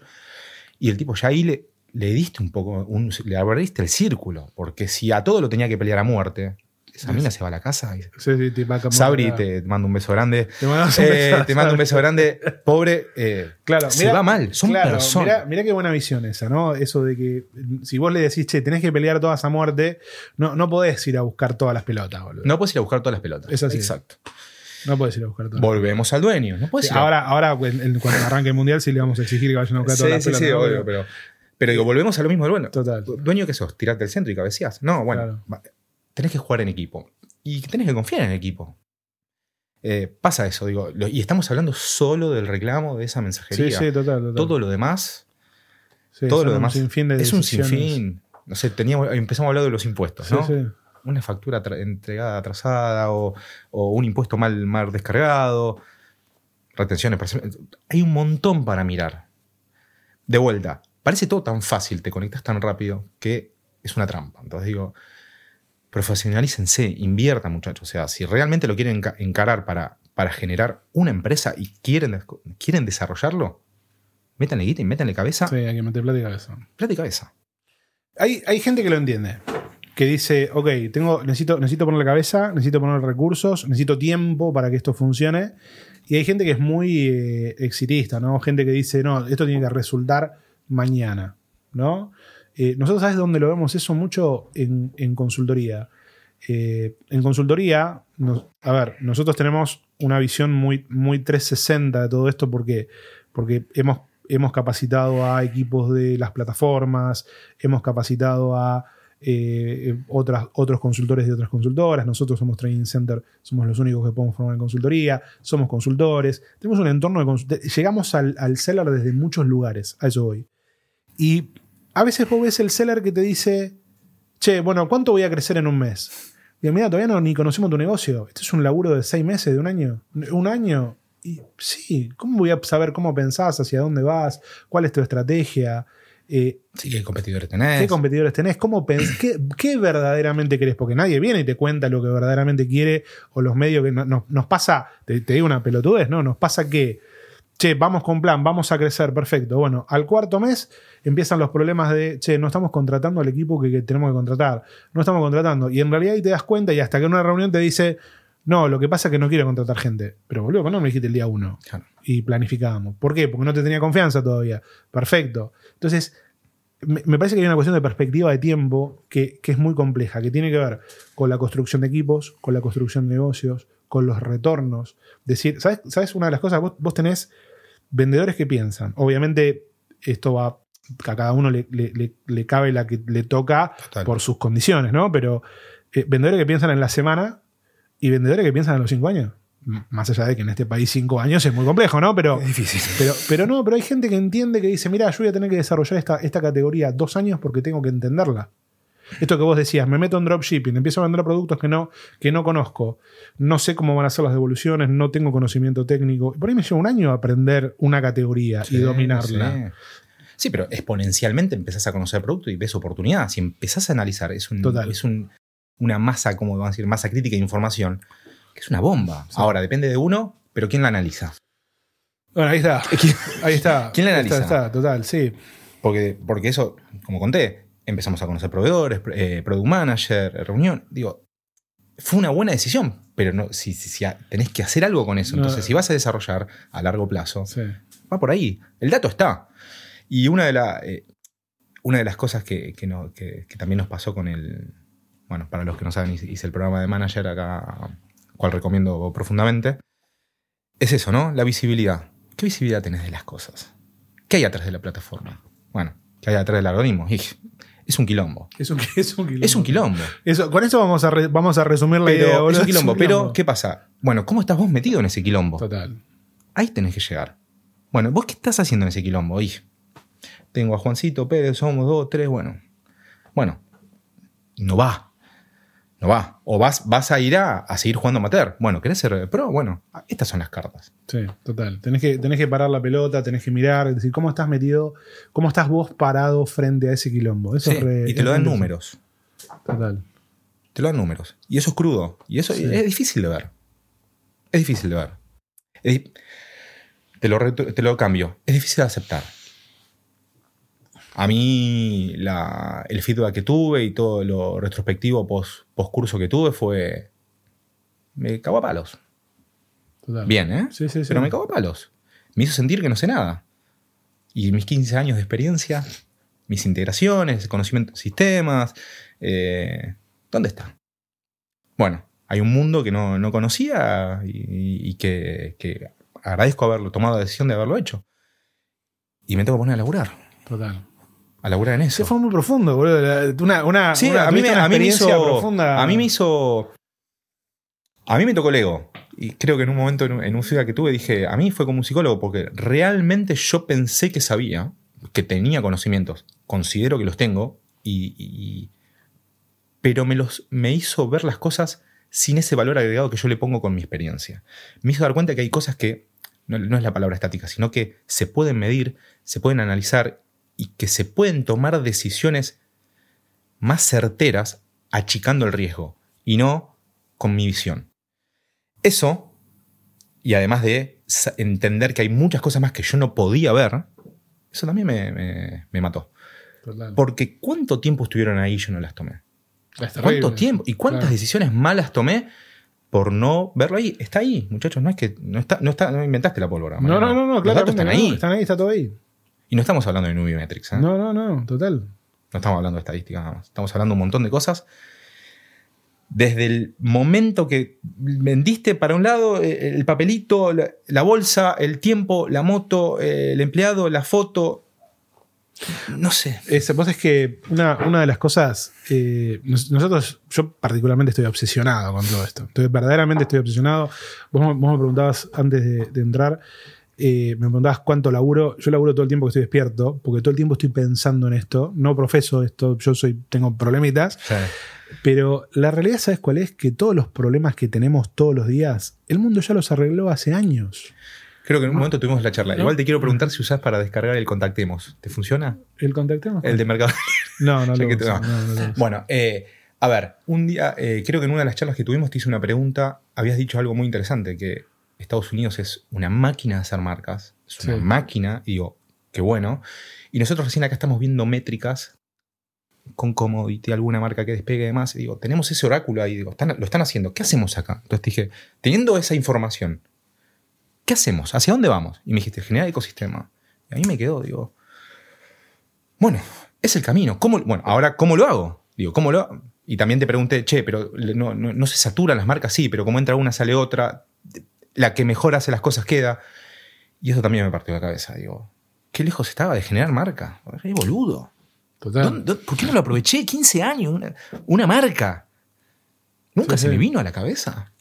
Y el tipo ya ahí le, le diste un poco, le abriste el círculo, porque si a todo lo tenía que pelear a muerte, esa mina se va a la casa y
Sí, sí, te va a cambiar
Sabri,
la-
te mando un beso grande.
te mandamos un
Eh,
beso.
te mando un beso grande. Pobre, eh,
Claro,
se
mirá-
va mal, son
claro,
personas.
Mirá, mirá qué buena visión esa, ¿no? Eso de que si vos le decís, che, tenés que pelear todas a muerte, no, no podés ir a buscar todas las pelotas, boludo.
No puedes ir a buscar todas las pelotas.
Es así.
Exacto.
No podés ir a buscar todas.
Volvemos al dueño. No puedes
Sí,
ir a-
ahora, ahora en- cuando arranque el mundial, sí le vamos a exigir que vayan a buscar
Sí,
todas las
sí,
pelotas.
sí,
¿no?
obvio, pero, pero digo, volvemos a lo mismo del bueno.
Total.
Dueño que sos, tirate al centro y cabeceás. No, bueno,
Claro.
Tenés que jugar en equipo. Y tenés que confiar en el equipo. Eh, pasa eso, digo. lo- y estamos hablando solo del reclamo de esa
Sí,
mensajería.
sí, total. total.
Todo lo demás
Sí,
todo lo
un
demás
sinfín de
es un sinfín. No sé, teníamos, empezamos a hablar de los impuestos,
Sí,
¿no?
sí.
Una factura entregada atrasada o, o un impuesto mal, mal descargado, retenciones. Hay un montón para mirar. De vuelta, parece todo tan fácil, te conectas tan rápido que es una trampa. Entonces digo, profesionalícense, inviertan, muchachos. O sea, si realmente lo quieren enca- encarar para, para generar una empresa y quieren, quieren desarrollarlo, métanle guita y métanle cabeza.
Sí, hay que meter plata y cabeza.
Plata y cabeza.
Hay, hay gente que lo entiende. Que dice, ok, tengo, necesito, necesito ponerle cabeza, necesito poner recursos, necesito tiempo para que esto funcione. Y hay gente que es muy eh, exitista, ¿no? Gente que dice, no, esto tiene que resultar mañana, ¿no? Eh, nosotros, ¿sabes dónde lo vemos eso mucho? En, en consultoría. Eh, en consultoría, a ver, nosotros tenemos una visión muy, muy 360 de todo esto porque, porque hemos, hemos capacitado a equipos de las plataformas, hemos capacitado a eh, otros consultores de otras consultoras, nosotros somos Training Center, somos los únicos que podemos formar en consultoría, somos consultores, tenemos un entorno de Llegamos al, al seller desde muchos lugares, a eso voy. Y a veces vos ves el seller que te dice, che, bueno, ¿cuánto voy a crecer en un mes? Y mira, todavía no ni conocemos tu negocio. Esto es un laburo de seis meses, de un año. Un año. Y sí, ¿cómo voy a saber cómo pensás, hacia dónde vas, cuál es tu estrategia? Eh,
Sí, ¿qué competidores tenés?
¿Qué competidores tenés? ¿Cómo qué, qué verdaderamente querés? Porque nadie viene y te cuenta lo que verdaderamente quiere o los medios que no- no- nos pasa, te, te digo una pelotudez, ¿no? Nos pasa que, che, vamos con plan, vamos a crecer, perfecto. Bueno, al cuarto mes empiezan los problemas de, che, no estamos contratando al equipo que, que tenemos que contratar, no estamos contratando. Y en realidad ahí te das cuenta y hasta que en una reunión te dice, no, lo que pasa es que no quiero contratar gente. Pero boludo, ¿cuándo me dijiste el día uno?
Claro.
y planificábamos. ¿Por qué? Porque no te tenía confianza todavía. Perfecto. Entonces, me, me parece que hay una cuestión de perspectiva de tiempo que, que es muy compleja, que tiene que ver con la construcción de equipos, con la construcción de negocios, con los retornos. Decir, ¿sabes? ¿Sabes? Una de las cosas, vos, vos tenés vendedores que piensan. Obviamente, esto va. A cada uno le, le- le- le cabe la que le toca
Total.
por sus condiciones, ¿no? Pero eh, vendedores que piensan en la semana y vendedores que piensan en los cinco años. M- Más allá de que en este país cinco años es muy complejo, ¿no? Pero,
Es difícil.
pero, pero no, pero hay gente que entiende que dice, mira, yo voy a tener que desarrollar esta, esta categoría dos años porque tengo que entenderla. Esto que vos decías, me meto en dropshipping, empiezo a vender productos que no, que no conozco, no sé cómo van a ser las devoluciones, no tengo conocimiento técnico. Por ahí me lleva un año aprender una categoría y dominarla.
Sí. Sí, pero exponencialmente empezás a conocer el producto y ves oportunidad. Si empezás a analizar, es, un-
Total.
es un- una masa, como vamos a decir, masa crítica de información, que es una bomba.
Sí.
Ahora, depende de uno, pero ¿quién la analiza?
Bueno, ahí está. Ahí está.
¿Quién la analiza?
Está, está, total, sí.
Porque, porque eso, como conté, empezamos a conocer proveedores, eh, product manager, reunión. Digo, fue una buena decisión, pero no, si, si- tenés que hacer algo con eso.
No.
Entonces, si vas a desarrollar a largo plazo,
sí.
va por ahí. El dato está. Y una de, la, eh, una de las cosas que, que no- que- que también nos pasó con el. Bueno, para los que no saben, hice hice el programa de manager acá, cual recomiendo profundamente. Es eso, ¿no? La visibilidad. ¿Qué visibilidad tenés de las cosas? ¿Qué hay atrás de la plataforma? Bueno, ¿qué hay atrás del algoritmo? Y es un quilombo.
Es un, es un quilombo.
Es un quilombo.
Eso, con eso vamos a, re- vamos a resumir la idea.
Pero
boludo.
es un quilombo. Pero,
quilombo.
¿qué pasa? Bueno, ¿cómo estás vos metido en ese quilombo?
Total.
Ahí tenés que llegar. Bueno, ¿vos qué estás haciendo en ese quilombo? Y tengo a Juancito Pérez, somos dos, tres, bueno. Bueno, no va. No va. O vas, vas a ir a, a seguir jugando amateur. Bueno, ¿querés ser pro? Bueno, estas son las cartas.
Sí, total. Tenés que, tenés que parar la pelota, tenés que mirar, decir cómo estás metido, cómo estás vos parado frente a ese quilombo. Eso
Sí,
es re-
y te lo
es
dan números.
Total.
Te lo dan números. Y eso es crudo. Y eso
Sí.
es difícil de ver. Es difícil de ver. Es te, lo te lo cambio. Es difícil de aceptar. A mí la- el feedback que tuve y todo lo retrospectivo post, curso que tuve fue... Me cago a palos.
total.
Bien, ¿eh?
Sí, sí, sí.
Pero me cago a palos. Me hizo sentir que no sé nada. Y mis 15 años de experiencia, mis integraciones, conocimiento de sistemas, eh, ¿dónde está? Bueno, hay un mundo que no, no conocía y, y que, que agradezco haberlo tomado la decisión de haberlo hecho. Y me tengo que poner a laburar,
Total.
A laburar en eso.
Se fue muy profundo, boludo. Una, una,
Sí,
una-
a mí, me,
tuviste una
a mí me
experiencia
hizo.
profunda.
A mí me hizo. A mí me tocó el ego. Y creo que en un momento, en un, en un feedback que tuve, dije, a mí fue como un psicólogo, porque realmente yo pensé que sabía, que tenía conocimientos. Considero que los tengo, y, y- pero me, los, me hizo ver las cosas sin ese valor agregado que yo le pongo con mi experiencia. Me hizo dar cuenta que hay cosas que, no, no es la palabra estática, sino que se pueden medir, se pueden analizar y que se pueden tomar decisiones más certeras achicando el riesgo y no con mi visión. Eso, y además de entender que hay muchas cosas más que yo no podía ver, eso también me, me- me mató.
Total.
Porque ¿cuánto tiempo estuvieron ahí y yo no las tomé?
Es.
¿Cuánto tiempo? ¿Y cuántas
Claro.
decisiones malas tomé por no verlo ahí. Está ahí, muchachos. No es que no está, no está, no inventaste la pólvora.
No, no, no, no,
Los
claro.
datos están ahí.
Están ahí, está todo ahí.
Y no estamos hablando de Nubimetrics. ¿eh?
No, no, no, total.
No estamos hablando de estadística nada más. Estamos hablando de un montón de cosas. Desde el momento que vendiste para un lado eh, el papelito, la, la bolsa, el tiempo, la moto, eh, el empleado, la foto. No sé.
Es, vos es que una, una de las cosas, eh, nos- nosotros, yo particularmente estoy obsesionado con todo esto. Estoy, verdaderamente estoy obsesionado. Vos, me- vos me preguntabas antes de, de entrar, eh, me preguntabas cuánto laburo. Yo laburo todo el tiempo que estoy despierto, porque todo el tiempo estoy pensando en esto. No profeso esto, yo soy, tengo problemitas. Pero la realidad, ¿sabes cuál es? Que todos los problemas que tenemos todos los días, el mundo ya los arregló hace años.
creo que en un momento tuvimos la charla.
¿No?
Igual te quiero preguntar si usás para descargar el Contactemos. ¿Te funciona?
¿El contactemos?
El de Mercado
No, no
Ya
lo
que
uso,
te-
no, no lo uso.
Bueno, eh, a ver, un día, eh, creo que en una de las charlas que tuvimos te hice una pregunta, habías dicho algo muy interesante, que Estados Unidos es una máquina de hacer marcas, es una
Sí.
máquina, y digo, qué bueno, y nosotros recién acá estamos viendo métricas con commodity, alguna marca que despegue de más, y digo, tenemos ese oráculo ahí, digo, están- lo están haciendo, ¿qué hacemos acá? Entonces te dije, teniendo esa información, ¿qué hacemos? ¿Hacia dónde vamos? Y me dijiste, generar ecosistema. Y a mí me quedó, digo, bueno, es el camino. ¿Cómo, bueno, ahora, ¿cómo lo hago? Digo, ¿cómo lo hago? Y también te pregunté, che, pero no- no se saturan las marcas, sí, pero como entra una, sale otra. La que mejor hace las cosas queda. Y eso también me partió la cabeza. Digo, qué lejos estaba de generar marca. Re boludo.
Total.
¿Dónde- dónde- ¿Por qué no lo aproveché? 15 años, una, una marca. Nunca
Sí,
se
sí.
me vino a la cabeza.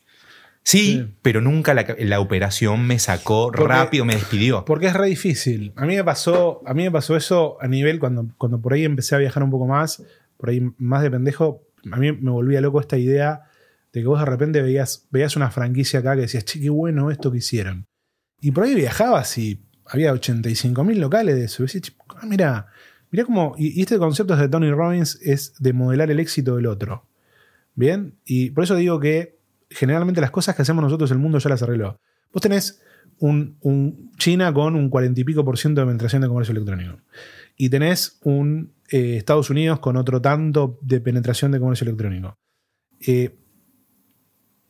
Sí,
Sí.
pero nunca la, la operación me sacó
Porque-
rápido, me despidió.
Porque es re difícil. A mí me pasó, a mí me pasó eso a nivel cuando, cuando por ahí empecé a viajar un poco más, por ahí más de pendejo, a mí me volvía loco esta idea de que vos de repente veías, veías una franquicia acá que decías, che, qué bueno esto que hicieron. Y por ahí viajabas y había 85.000 locales de eso. Y decías, "Che, ah, mira, mira cómo. Y, este concepto de Tony Robbins es de modelar el éxito del otro. Bien, y por eso digo que generalmente las cosas que hacemos nosotros el mundo ya las arregló. Vos tenés un, un China con un 40 y pico por ciento de penetración de comercio electrónico. Y tenés un eh, Estados Unidos con otro tanto de penetración de comercio electrónico. Eh,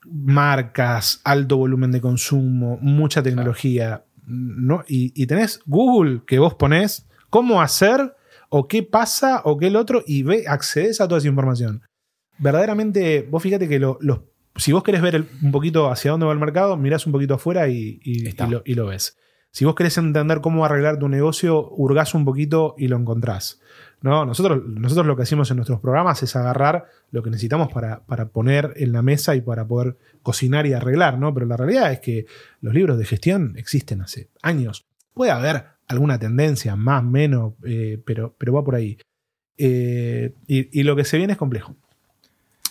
marcas, alto volumen de consumo, mucha tecnología. ¿no? Y, y tenés Google que vos ponés cómo hacer o qué pasa o qué el otro y ve, accedes a toda esa información. Verdaderamente, vos fíjate que lo- los, si vos querés ver el- un poquito hacia dónde va el mercado, mirás un poquito afuera y, y-
Está.
y lo, y lo ves. Si vos querés entender cómo arreglar tu negocio, hurgás un poquito y lo encontrás. ¿no? Nosotros, nosotros lo que hacemos en nuestros programas es agarrar lo que necesitamos para, para poner en la mesa y para poder cocinar y arreglar, ¿no? Pero la realidad es que los libros de gestión existen hace años. Puede haber alguna tendencia, más, menos, eh, pero, pero va por ahí. Eh, y, lo que se viene es complejo.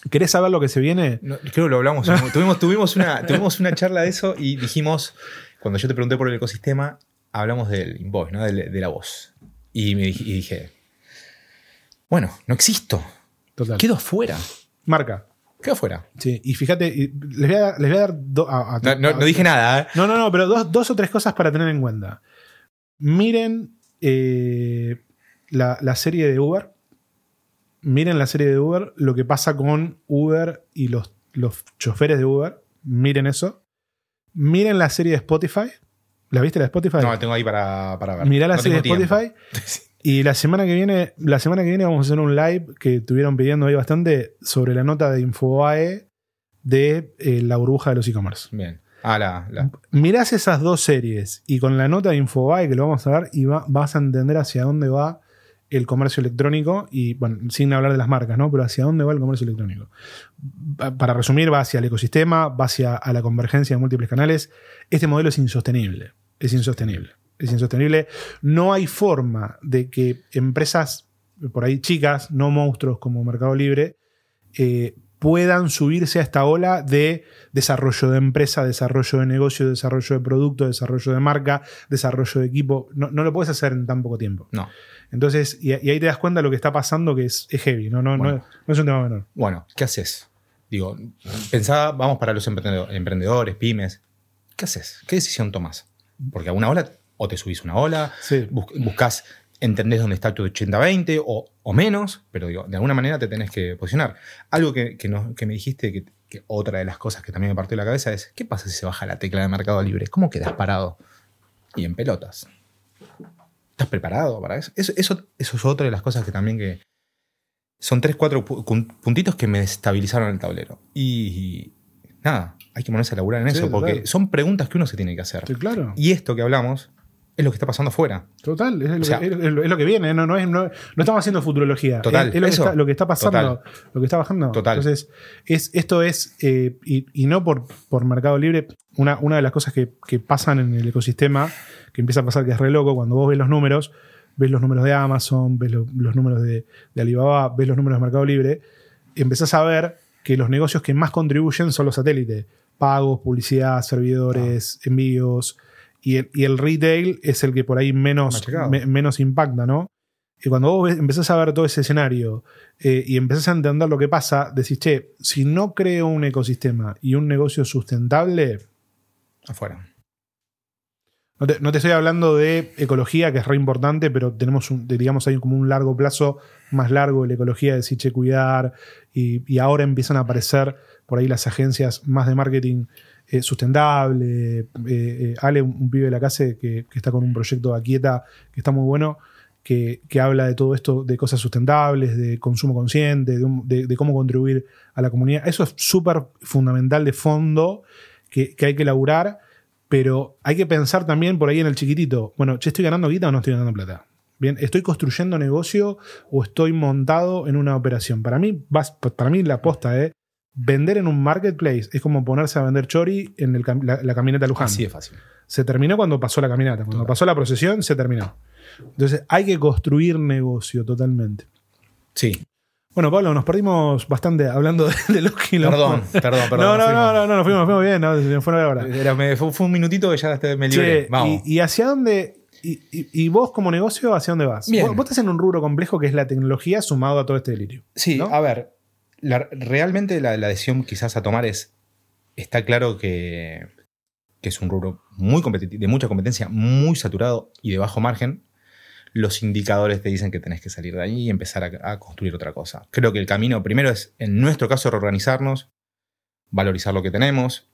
¿Querés saber lo que se viene?
No, creo que lo hablamos. tuvimos, tuvimos, una, tuvimos una charla de eso y dijimos, cuando yo te pregunté por el ecosistema, hablamos del invoice, ¿no? de, de la voz. Y, me, dije- y dije, bueno, no existo.
Total.
Quedo fuera.
Marca.
Quedo fuera.
Sí, y fíjate, y les voy a, dar- les voy a dar do- a- a-
No, no-
a-
no dije nada. ¿eh?
No, no, no, pero dos, dos o tres cosas para tener en cuenta. Miren eh, la, la serie de Uber. Miren la serie de Uber, lo que pasa con Uber y los, los choferes de Uber. Miren eso. Miren la serie de Spotify. ¿La viste la de Spotify?
No, la tengo ahí para, para ver.
Mirá la
No
serie de. Spotify. Y la semana que viene, la semana que viene vamos a hacer un live que estuvieron pidiendo ahí bastante sobre la nota de Infobae de eh, la burbuja de los e-commerce.
Bien. Ah, la, la-
Mirás esas dos series y con la nota de Infobae que lo vamos a ver y va- vas a entender hacia dónde va el comercio electrónico y, bueno, sin hablar de las marcas, ¿no? Pero hacia dónde va el comercio electrónico. Pa- Para resumir, va hacia el ecosistema, va hacia a la convergencia de múltiples canales. Este modelo es insostenible. Es insostenible. Es insostenible. No hay forma de que empresas por ahí chicas, no monstruos como Mercado Libre, eh, puedan subirse a esta ola de desarrollo de empresa, desarrollo de negocio, desarrollo de producto, desarrollo de marca, desarrollo de equipo. No lo puedes hacer en tan poco tiempo.
No.
Entonces, y, y ahí te das cuenta de lo que está pasando, que es, es heavy, no, no, no-
Bueno.
no es un tema menor.
Bueno, ¿qué haces? Digo, pensaba, vamos para los emprendedor- emprendedores, pymes. ¿Qué haces? ¿Qué decisión tomas? Porque a una ola, o te subís una ola,
Sí.
bus- buscas, entendés dónde está tu 80-20 o, o menos, pero digo, de alguna manera te tenés que posicionar. Algo que, que nos- que me dijiste que que otra de las cosas que también me partió la cabeza es, ¿qué pasa si se baja la tecla de Mercado Libre? ¿Cómo quedas parado? Y en pelotas. ¿Estás preparado para eso? Eso, eso, eso es otra de las cosas que también que... Son tres, cuatro pu- puntitos que me destabilizaron el tablero. Y, nada, hay que ponerse a laburar en
Sí,
eso, porque son preguntas que uno se tiene que hacer.
Sí, claro.
Y esto que hablamos es lo que está pasando afuera.
Total, es, lo,
O sea-
que, es lo- es lo que viene, no, no, es, no, no estamos haciendo futurología.
Total,
es, lo, que está, lo que está pasando,
Total.
lo que está bajando.
Total.
Entonces, es, esto es, eh, y, y no por, por Mercado Libre, una, una de las cosas que, que pasan en el ecosistema, que empieza a pasar que es re loco, cuando vos ves los números, ves los números de Amazon, ves lo- los números de, de Alibaba, ves los números de Mercado Libre, empezás a ver que los negocios que más contribuyen son los satélites. Pagos, publicidad, servidores,
Ah.
envíos. Y el, y el retail es el que por ahí menos, me- menos impacta, ¿no? Y cuando vos empezás a ver todo ese escenario eh, y empezás a entender lo que pasa, decís, che, si no creo un ecosistema y un negocio sustentable,
Afuera.
no te, no te estoy hablando de ecología, que es re importante, pero tenemos, un, digamos, hay como un largo plazo más largo de la ecología, de decir, che, cuidar, y, y ahora empiezan a aparecer por ahí las agencias más de marketing eh, sustentable. Eh, eh, Ale, un, un pibe de la casa que, está con un proyecto de Aquieta que está muy bueno, que, que habla de todo esto, de cosas sustentables, de consumo consciente, de, cómo contribuir a la comunidad. Eso es súper fundamental de fondo que, que hay que laburar, pero hay que pensar también por ahí en el chiquitito. Bueno, che, ¿estoy ganando guita o no estoy ganando plata? Bien, ¿estoy construyendo negocio o estoy montado en una operación? Para mí, para mí la aposta es vender en un marketplace es como ponerse a vender chori en el la, la caminata Luján.
Así de fácil.
Se terminó cuando pasó la caminata. Cuando
Total.
pasó la procesión, se terminó. Entonces, hay que construir negocio totalmente.
Sí.
Bueno, Pablo, nos perdimos bastante hablando de, de los
Perdón,
kilómetros.
perdón, perdón.
No, no, no,
fuimos.
no, no, nos fuimos, nos fuimos bien, no, fue la hora.
Era- me- fue, fue un minutito que ya hasta me libré.
Che,
Vamos.
Y, y hacia dónde? Y, y- y vos como negocio, ¿hacia dónde vas?
Bien.
Vos, vos estás en un rubro complejo que es la tecnología sumado a todo este delirio.
Sí,
¿no?
a ver, la- realmente la, decisión quizás a tomar es, está claro que, que es un rubro muy de mucha competencia, muy saturado y de bajo margen. Los indicadores te dicen que tenés que salir de ahí y empezar a, a construir otra cosa. Creo que el camino primero es, en nuestro caso, reorganizarnos, valorizar lo que tenemos,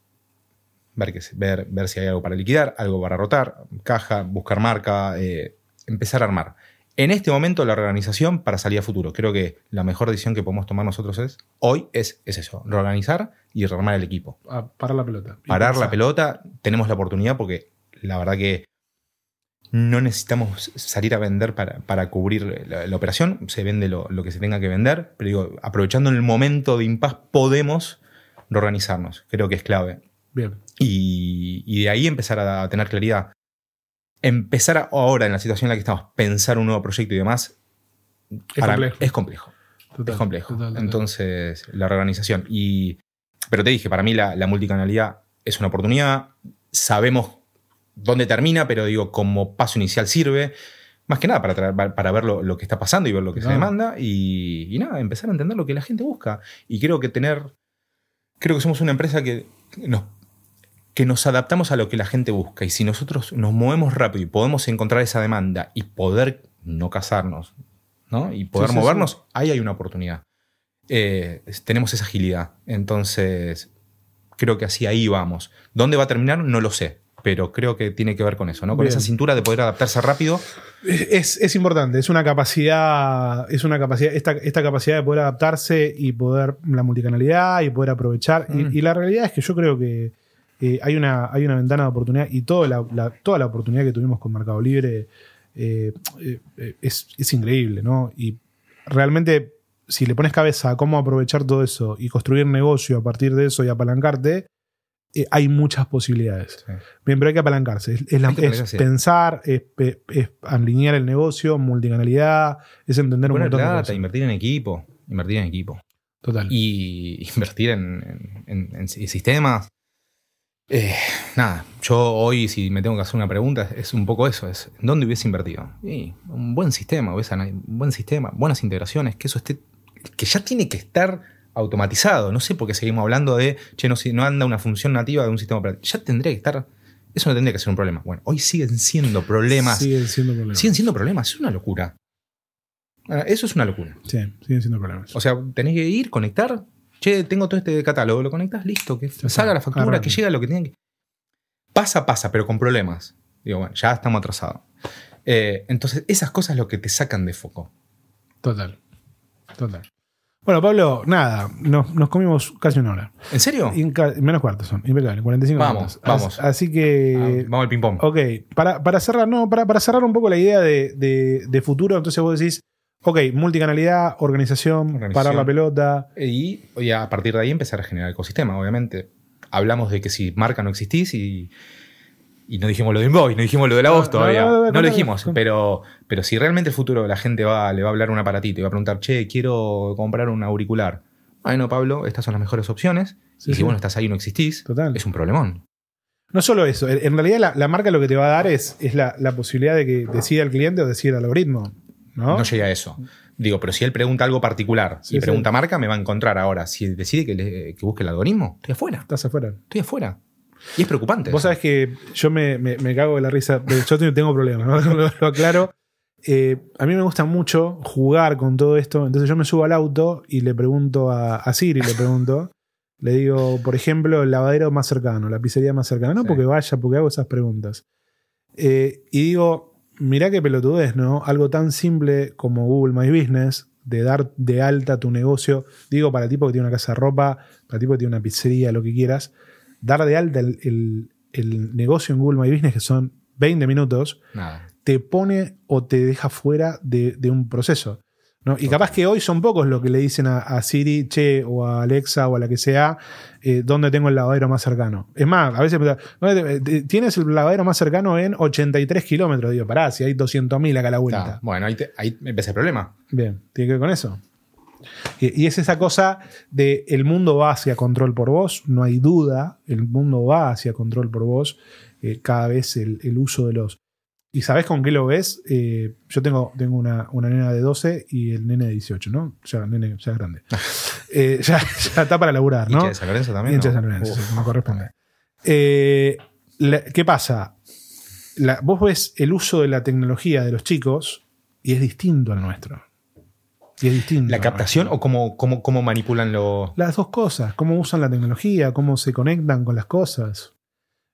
ver, que, ver, ver si hay algo para liquidar, algo para rotar, caja, buscar marca, eh, empezar a armar. En este momento, la reorganización para salir a futuro. Creo que la mejor decisión que podemos tomar nosotros es, hoy es, es eso, reorganizar y rearmar el equipo.
A parar la pelota.
Parar la pelota, tenemos la oportunidad porque la verdad que no necesitamos salir a vender para, para cubrir la, la operación, se vende lo, lo que se tenga que vender, pero digo, aprovechando el momento de impas podemos reorganizarnos, creo que es clave.
Bien.
Y, y de ahí empezar a tener claridad. Empezar ahora en la situación en la que estamos, pensar un nuevo proyecto y demás,
Es
para-
complejo.
es complejo.
Total,
es complejo.
total, total.
Entonces, la reorganización. Y, pero te dije, para mí la, la multicanalidad es una oportunidad. Sabemos dónde termina, pero digo, como paso inicial sirve. Más que nada para, para ver lo, lo que está pasando y ver lo que se demanda. Y, y nada, empezar a entender lo que la gente busca. Y creo que tener. Creo que somos una empresa que nos, que nos adaptamos a lo que la gente busca. Y si nosotros nos movemos rápido y podemos encontrar esa demanda y poder no casarnos, ¿no? Y poder
Sí, sí,
movernos, ahí hay una oportunidad. Eh, tenemos esa agilidad. Entonces, creo que así ahí vamos. ¿Dónde va a terminar? No lo sé. Pero creo que tiene que ver con eso, ¿no? Con
Bien.
esa cintura de poder adaptarse rápido.
Es, es importante, es una capacidad, es una capacidad, esta, esta capacidad de poder adaptarse y poder la multicanalidad y poder aprovechar. Y-
Mm.
Y, la realidad es que yo creo que eh, hay, una, hay una ventana de oportunidad y toda la, la- toda la oportunidad que tuvimos con Mercado Libre eh, eh, es, es increíble, ¿no? Y realmente, si le pones cabeza a cómo aprovechar todo eso y construir negocio a partir de eso y apalancarte, hay muchas posibilidades. Bien, pero hay que apalancarse. Es, es la- es pensar, es, alinear el negocio, multicanalidad, es entender un
Poner
montón de
plata,
cosas.
invertir en equipo. Invertir en equipo.
Total.
y invertir en, en- en- en sistemas. Eh, nada, yo hoy si me tengo que hacer una pregunta es un poco eso, es ¿en dónde hubiese invertido? Y un buen sistema, ana- un buen sistema, buenas integraciones, que eso esté, que ya tiene que estar automatizado. No sé por qué seguimos hablando de, che, no, si no anda una función nativa de un sistema operativo. Ya tendría que estar, eso no tendría que ser un problema. Bueno, hoy siguen siendo problemas,
Siguen siendo problemas.
siguen siendo problemas, es una locura. Ah, Eso es una locura.
Sí, siguen siendo problemas.
O sea, tenés que ir, conectar Che, tengo todo este catálogo, lo conectas, listo, que salga la factura,
arranca.
que llega lo que tiene que. Pasa, pasa, pero con problemas. Digo, bueno, ya estamos atrasados. Eh, entonces, esas cosas es lo que te sacan de foco.
Total. Total. Bueno, Pablo, nada, nos, nos comimos casi una hora.
¿En serio?
Inca- menos cuarto son, impecable, 45
Vamos,
minutos.
vamos.
As- Así que.
Vamos al ping-pong.
Ok, para, para cerrar, no, para, para cerrar un poco la idea de, de- de futuro, entonces vos decís, ok, multicanalidad, organización,
Organización.
parar la pelota.
Y, y a partir de ahí empezar a generar ecosistema, obviamente. Hablamos de que si marca no existís y, y no dijimos lo de Invoice, no dijimos lo de la voz
No,
todavía.
no,
lo dijimos, pero, pero si realmente el futuro la gente va, le va a hablar un aparatito y va a preguntar, che, quiero comprar un auricular. Bueno, Pablo, estas son las mejores opciones.
Sí,
y
sí.
si vos no estás ahí y no existís,
Total.
es un problemón.
No solo eso, en en realidad la, la marca lo que te va a dar es, es la, la posibilidad de que decida el cliente o decida el algoritmo. ¿No?
No llega a eso. Digo, pero si él pregunta algo particular
Sí,
y pregunta
sí.
marca, me va a encontrar ahora. Si decide que, le- que busque el algoritmo, estoy afuera.
Estás afuera.
Estoy afuera. Y es preocupante.
Vos
eso.
sabés que yo me, me- me cago de la risa. Yo tengo- tengo problemas, ¿no? lo, lo aclaro. Eh, a mí me gusta mucho jugar con todo esto. Entonces yo me subo al auto y le pregunto a, a Siri, le pregunto. Le digo, por ejemplo, el lavadero más cercano, la pizzería más cercana. No
Sí.
porque vaya, porque hago esas preguntas. Eh, y digo, mirá qué pelotudez, ¿no? Algo tan simple como Google My Business, de dar de alta tu negocio. Digo, para tipo que tiene una casa de ropa, para tipo que tiene una pizzería, lo que quieras. Dar de alta el, el- el negocio en Google My Business, que son 20 minutos,
Nada.
te pone o te deja fuera de, de un proceso. ¿No? Y capaz que hoy son pocos los que le dicen a, a Siri, che, o a Alexa, o a la que sea, eh, dónde tengo el lavadero más cercano. Es más, a veces me preguntan, "¿Dónde te- te- tienes el lavadero más cercano en 83 kilómetros. Digo, pará, si hay 200.000 acá a la vuelta.
Bueno, ahí, te- ahí empieza el problema.
Bien, tiene que ver con eso. Y, y es esa cosa de el mundo va hacia control por vos, no hay duda, el mundo va hacia control por vos, eh, cada vez el, el uso de los... ¿Y sabés con qué lo ves? Eh, yo tengo, tengo una, una nena de 12 y el nene de 18, ¿no? Ya, nene, ya es grande. Eh, ya, ya está para laburar, ¿no?
Hincha de San Lorenzo también.
De
¿no?
San Lorenzo, como corresponde. Eh, la- ¿Qué pasa? La- vos ves el uso de la tecnología de los chicos y es distinto al nuestro. Y es distinto.
¿La captación o cómo, cómo, cómo manipulan lo.
Las dos cosas. Cómo usan la tecnología, cómo se conectan con las cosas.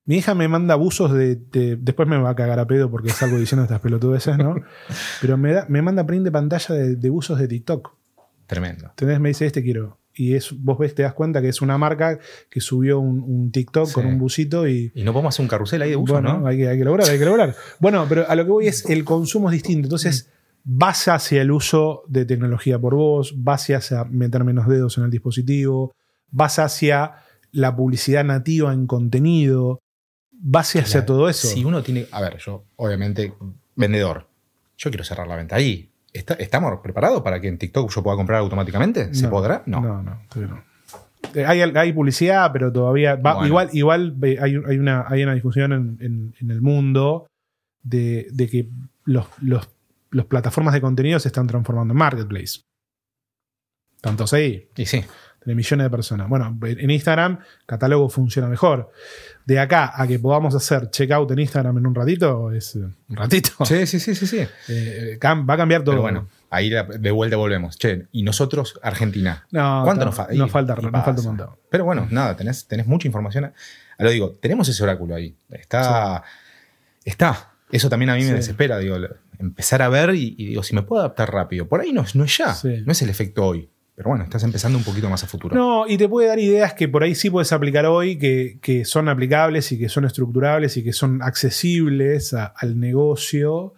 Mi hija me manda abusos de, de- Después me va a cagar a pedo porque salgo diciendo estas pelotudeces, ¿no? Pero me, da, me manda print de pantalla de, de usos de TikTok.
Tremendo.
¿Entendés? Me dice, este quiero. Y es, vos ves, te das cuenta que es una marca que subió un, un TikTok
Sí.
con un busito y.
Y no podemos hacer un carrusel ahí de uso,
bueno,
¿no?
hay, que, hay que lograr, hay que lograr. Bueno, pero a lo que voy es el consumo es distinto. Entonces, vas hacia el uso de tecnología por vos, vas hacia meter menos dedos en el dispositivo, vas hacia la publicidad nativa en contenido, vas hacia todo eso.
Si uno tiene. A ver, yo, obviamente, vendedor. Yo quiero cerrar la venta ahí. ¿Está- ¿Estamos preparados para que en TikTok yo pueda comprar automáticamente? ¿Se
No,
podrá? No.
No, no. Eh, Hay, hay publicidad, pero todavía. va-
Bueno.
Igual, igual hay, hay una, hay una discusión en, en- en el mundo de, de que los, los, los plataformas de contenido se están transformando en marketplace. Tantos ahí,
Y sí.
De millones de personas. Bueno, en Instagram, catálogo funciona mejor. De acá a que podamos hacer checkout en Instagram en un ratito, es eh, un ratito.
Sí, sí, sí, sí, sí.
Eh, va a cambiar todo.
Pero bueno, ahí de vuelta volvemos. Che, y nosotros, Argentina.
no,
¿Cuánto nos, fa-
nos falta? Nos falta un montón.
Pero bueno, nada, tenés, tenés mucha información. Lo digo, tenemos ese oráculo ahí. Está. Está. Eso también a mí me
Sí.
desespera, digo, empezar a ver y, y digo, si me puedo adaptar rápido. Por ahí no, es- no es ya,
Sí.
no es el efecto hoy. Pero bueno, estás empezando un poquito más a futuro.
No, y te puede dar ideas que por ahí sí puedes aplicar hoy, que, que son aplicables y que son estructurables y que son accesibles a- al negocio.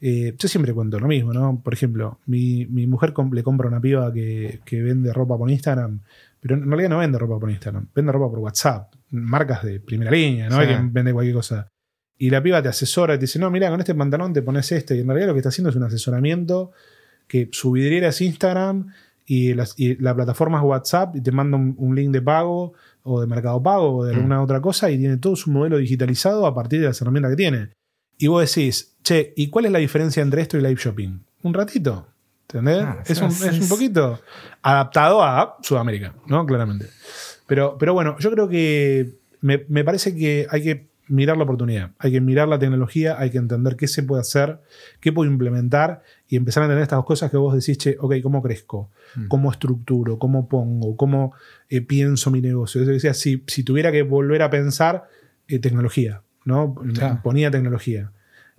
Eh, yo siempre cuento lo mismo, ¿no? Por ejemplo, mi, mi mujer le compra una piba que, que vende ropa por Instagram, pero en realidad no vende ropa por Instagram, vende ropa por WhatsApp, marcas de primera línea, no
Sí.
es que vende cualquier cosa. Y la piba te asesora y te dice, no, mira, con este pantalón te pones este. Y en realidad lo que está haciendo es un asesoramiento que su vidriera es Instagram y, las- y la plataforma es WhatsApp y te manda un, un link de pago o de mercado pago o de alguna otra cosa y tiene todo su modelo digitalizado a partir de las herramientas que tiene. Y vos decís, che, ¿y cuál es la diferencia entre esto y live shopping? Un ratito. ¿Entendés?
Ah,
es, un, es un poquito adaptado a Sudamérica, ¿no? Claramente. Pero, pero bueno, yo creo que me, me parece que hay que mirar la oportunidad, hay que mirar la tecnología, hay que entender qué se puede hacer, qué puedo implementar y empezar a entender estas dos cosas que vos decís, che, ok, ¿cómo crezco?
Mm.
¿Cómo estructuro? ¿Cómo pongo? ¿Cómo eh, pienso mi negocio? Yo decía, si, si tuviera que volver a pensar, eh, tecnología, ¿no?
Claro.
Ponía tecnología.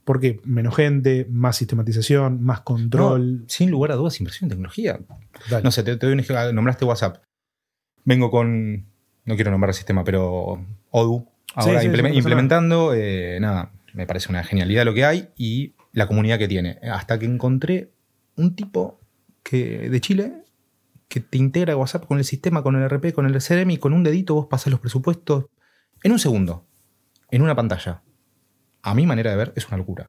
Porque menos gente, más sistematización, más control.
No, sin lugar a dudas, inversión en tecnología.
Dale.
No sé, te, te doy un ejemplo. Nombraste WhatsApp. Vengo con. No quiero nombrar el sistema, pero Odoo. Ahora
Sí, no
implementando. eh, nada, me parece una genialidad lo que hay y la comunidad que tiene. Hasta que encontré un tipo que, de Chile que te integra WhatsApp con el sistema, con el RP, con el CRM y con un dedito vos pasas los presupuestos en un segundo, en una pantalla. A mi manera de ver, es una locura.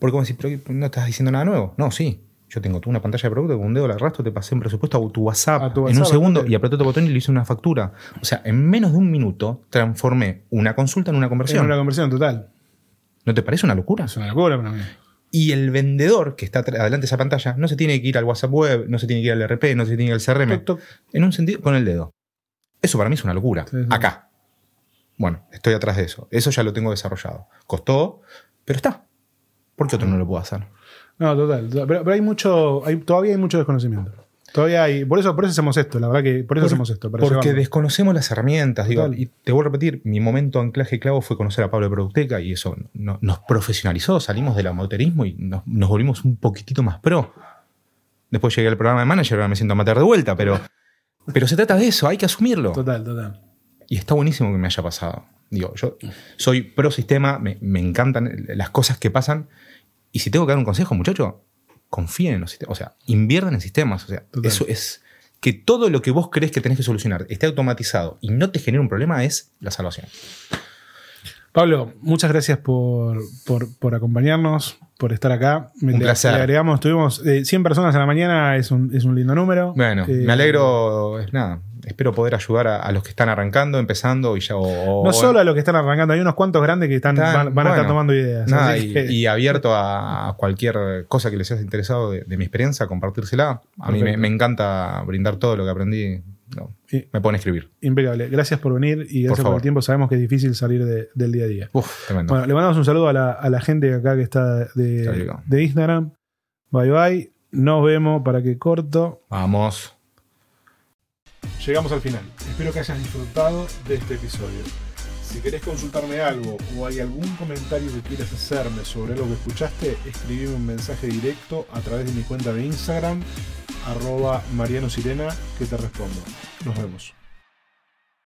Porque vos decís, pero no estás diciendo nada nuevo. No, sí. Yo tengo tú una pantalla de producto con un dedo la arrastro, te pasé un presupuesto a tu WhatsApp,
A tu
en un segundo y apreté otro botón y le hice una factura. O sea, en menos de un minuto transformé una consulta en una conversión.
una conversión total.
¿No te parece una locura?
Es una locura para mí.
Y el vendedor que está adelante de esa pantalla no se tiene que ir al WhatsApp web, no se tiene que ir al RP, no se tiene que ir al CRM.
Toc, toc.
En un sentido, con el dedo. Eso para mí es una locura.
Sí, sí.
Acá. Bueno, estoy atrás de eso. Eso ya lo tengo desarrollado. Costó, pero está. ¿Por qué otro no lo puedo hacer?
No, total. total. Pero, pero hay mucho, hay, todavía hay mucho desconocimiento. Todavía hay. Por eso, por eso hacemos esto, la verdad que por eso
Por-
hacemos esto.
Porque
llevarlo.
desconocemos las herramientas. Digo, y te vuelvo a repetir, mi momento anclaje clavo fue conocer a Pablo de Producteca y eso no- nos profesionalizó, salimos del amateurismo y nos, nos volvimos un poquitito más pro. Después llegué al programa de manager, ahora me siento amateur de vuelta, pero, pero se trata de eso, hay que asumirlo.
Total, total.
Y está buenísimo que me haya pasado. Digo, yo soy pro sistema, me, me encantan las cosas que pasan. Y si tengo que dar un consejo, muchacho, confíen en los sistemas. O sea, inviertan en sistemas. O sea,
Total.
eso es que todo lo que vos crees que tenés que solucionar esté automatizado y no te genere un problema es la salvación.
Pablo, muchas gracias por, por, por acompañarnos, por estar acá. Me
Un placer.
le agregamos, tuvimos eh, 100 personas a la mañana, es un, es un lindo número.
Bueno,
Eh,
me alegro, es nada, espero poder ayudar a, a los que están arrancando, empezando y ya... o-
No solo a los que están arrancando, hay unos cuantos grandes que están,
Están,
van, van a estar tomando ideas.
Nada, y,
que-
y abierto a, cualquier cosa que les haya interesado de, de mi experiencia, compartírsela. A mí me, encanta brindar todo lo que aprendí. No,
y-
me pueden escribir.
impecable. Gracias por venir y gracias por, el tiempo. Sabemos que es difícil salir de- del día a día.
Uf, tremendo.
Bueno, le mandamos un saludo a la, a la gente acá que está de, de Instagram. Bye bye. Nos vemos para que corto.
Vamos.
Llegamos al final. Espero que hayas disfrutado de este episodio. Si querés consultarme algo o hay algún comentario que quieras hacerme sobre lo que escuchaste, escribime un mensaje directo a través de mi cuenta de Instagram, arroba Mariano Sirena, que te respondo. Nos vemos.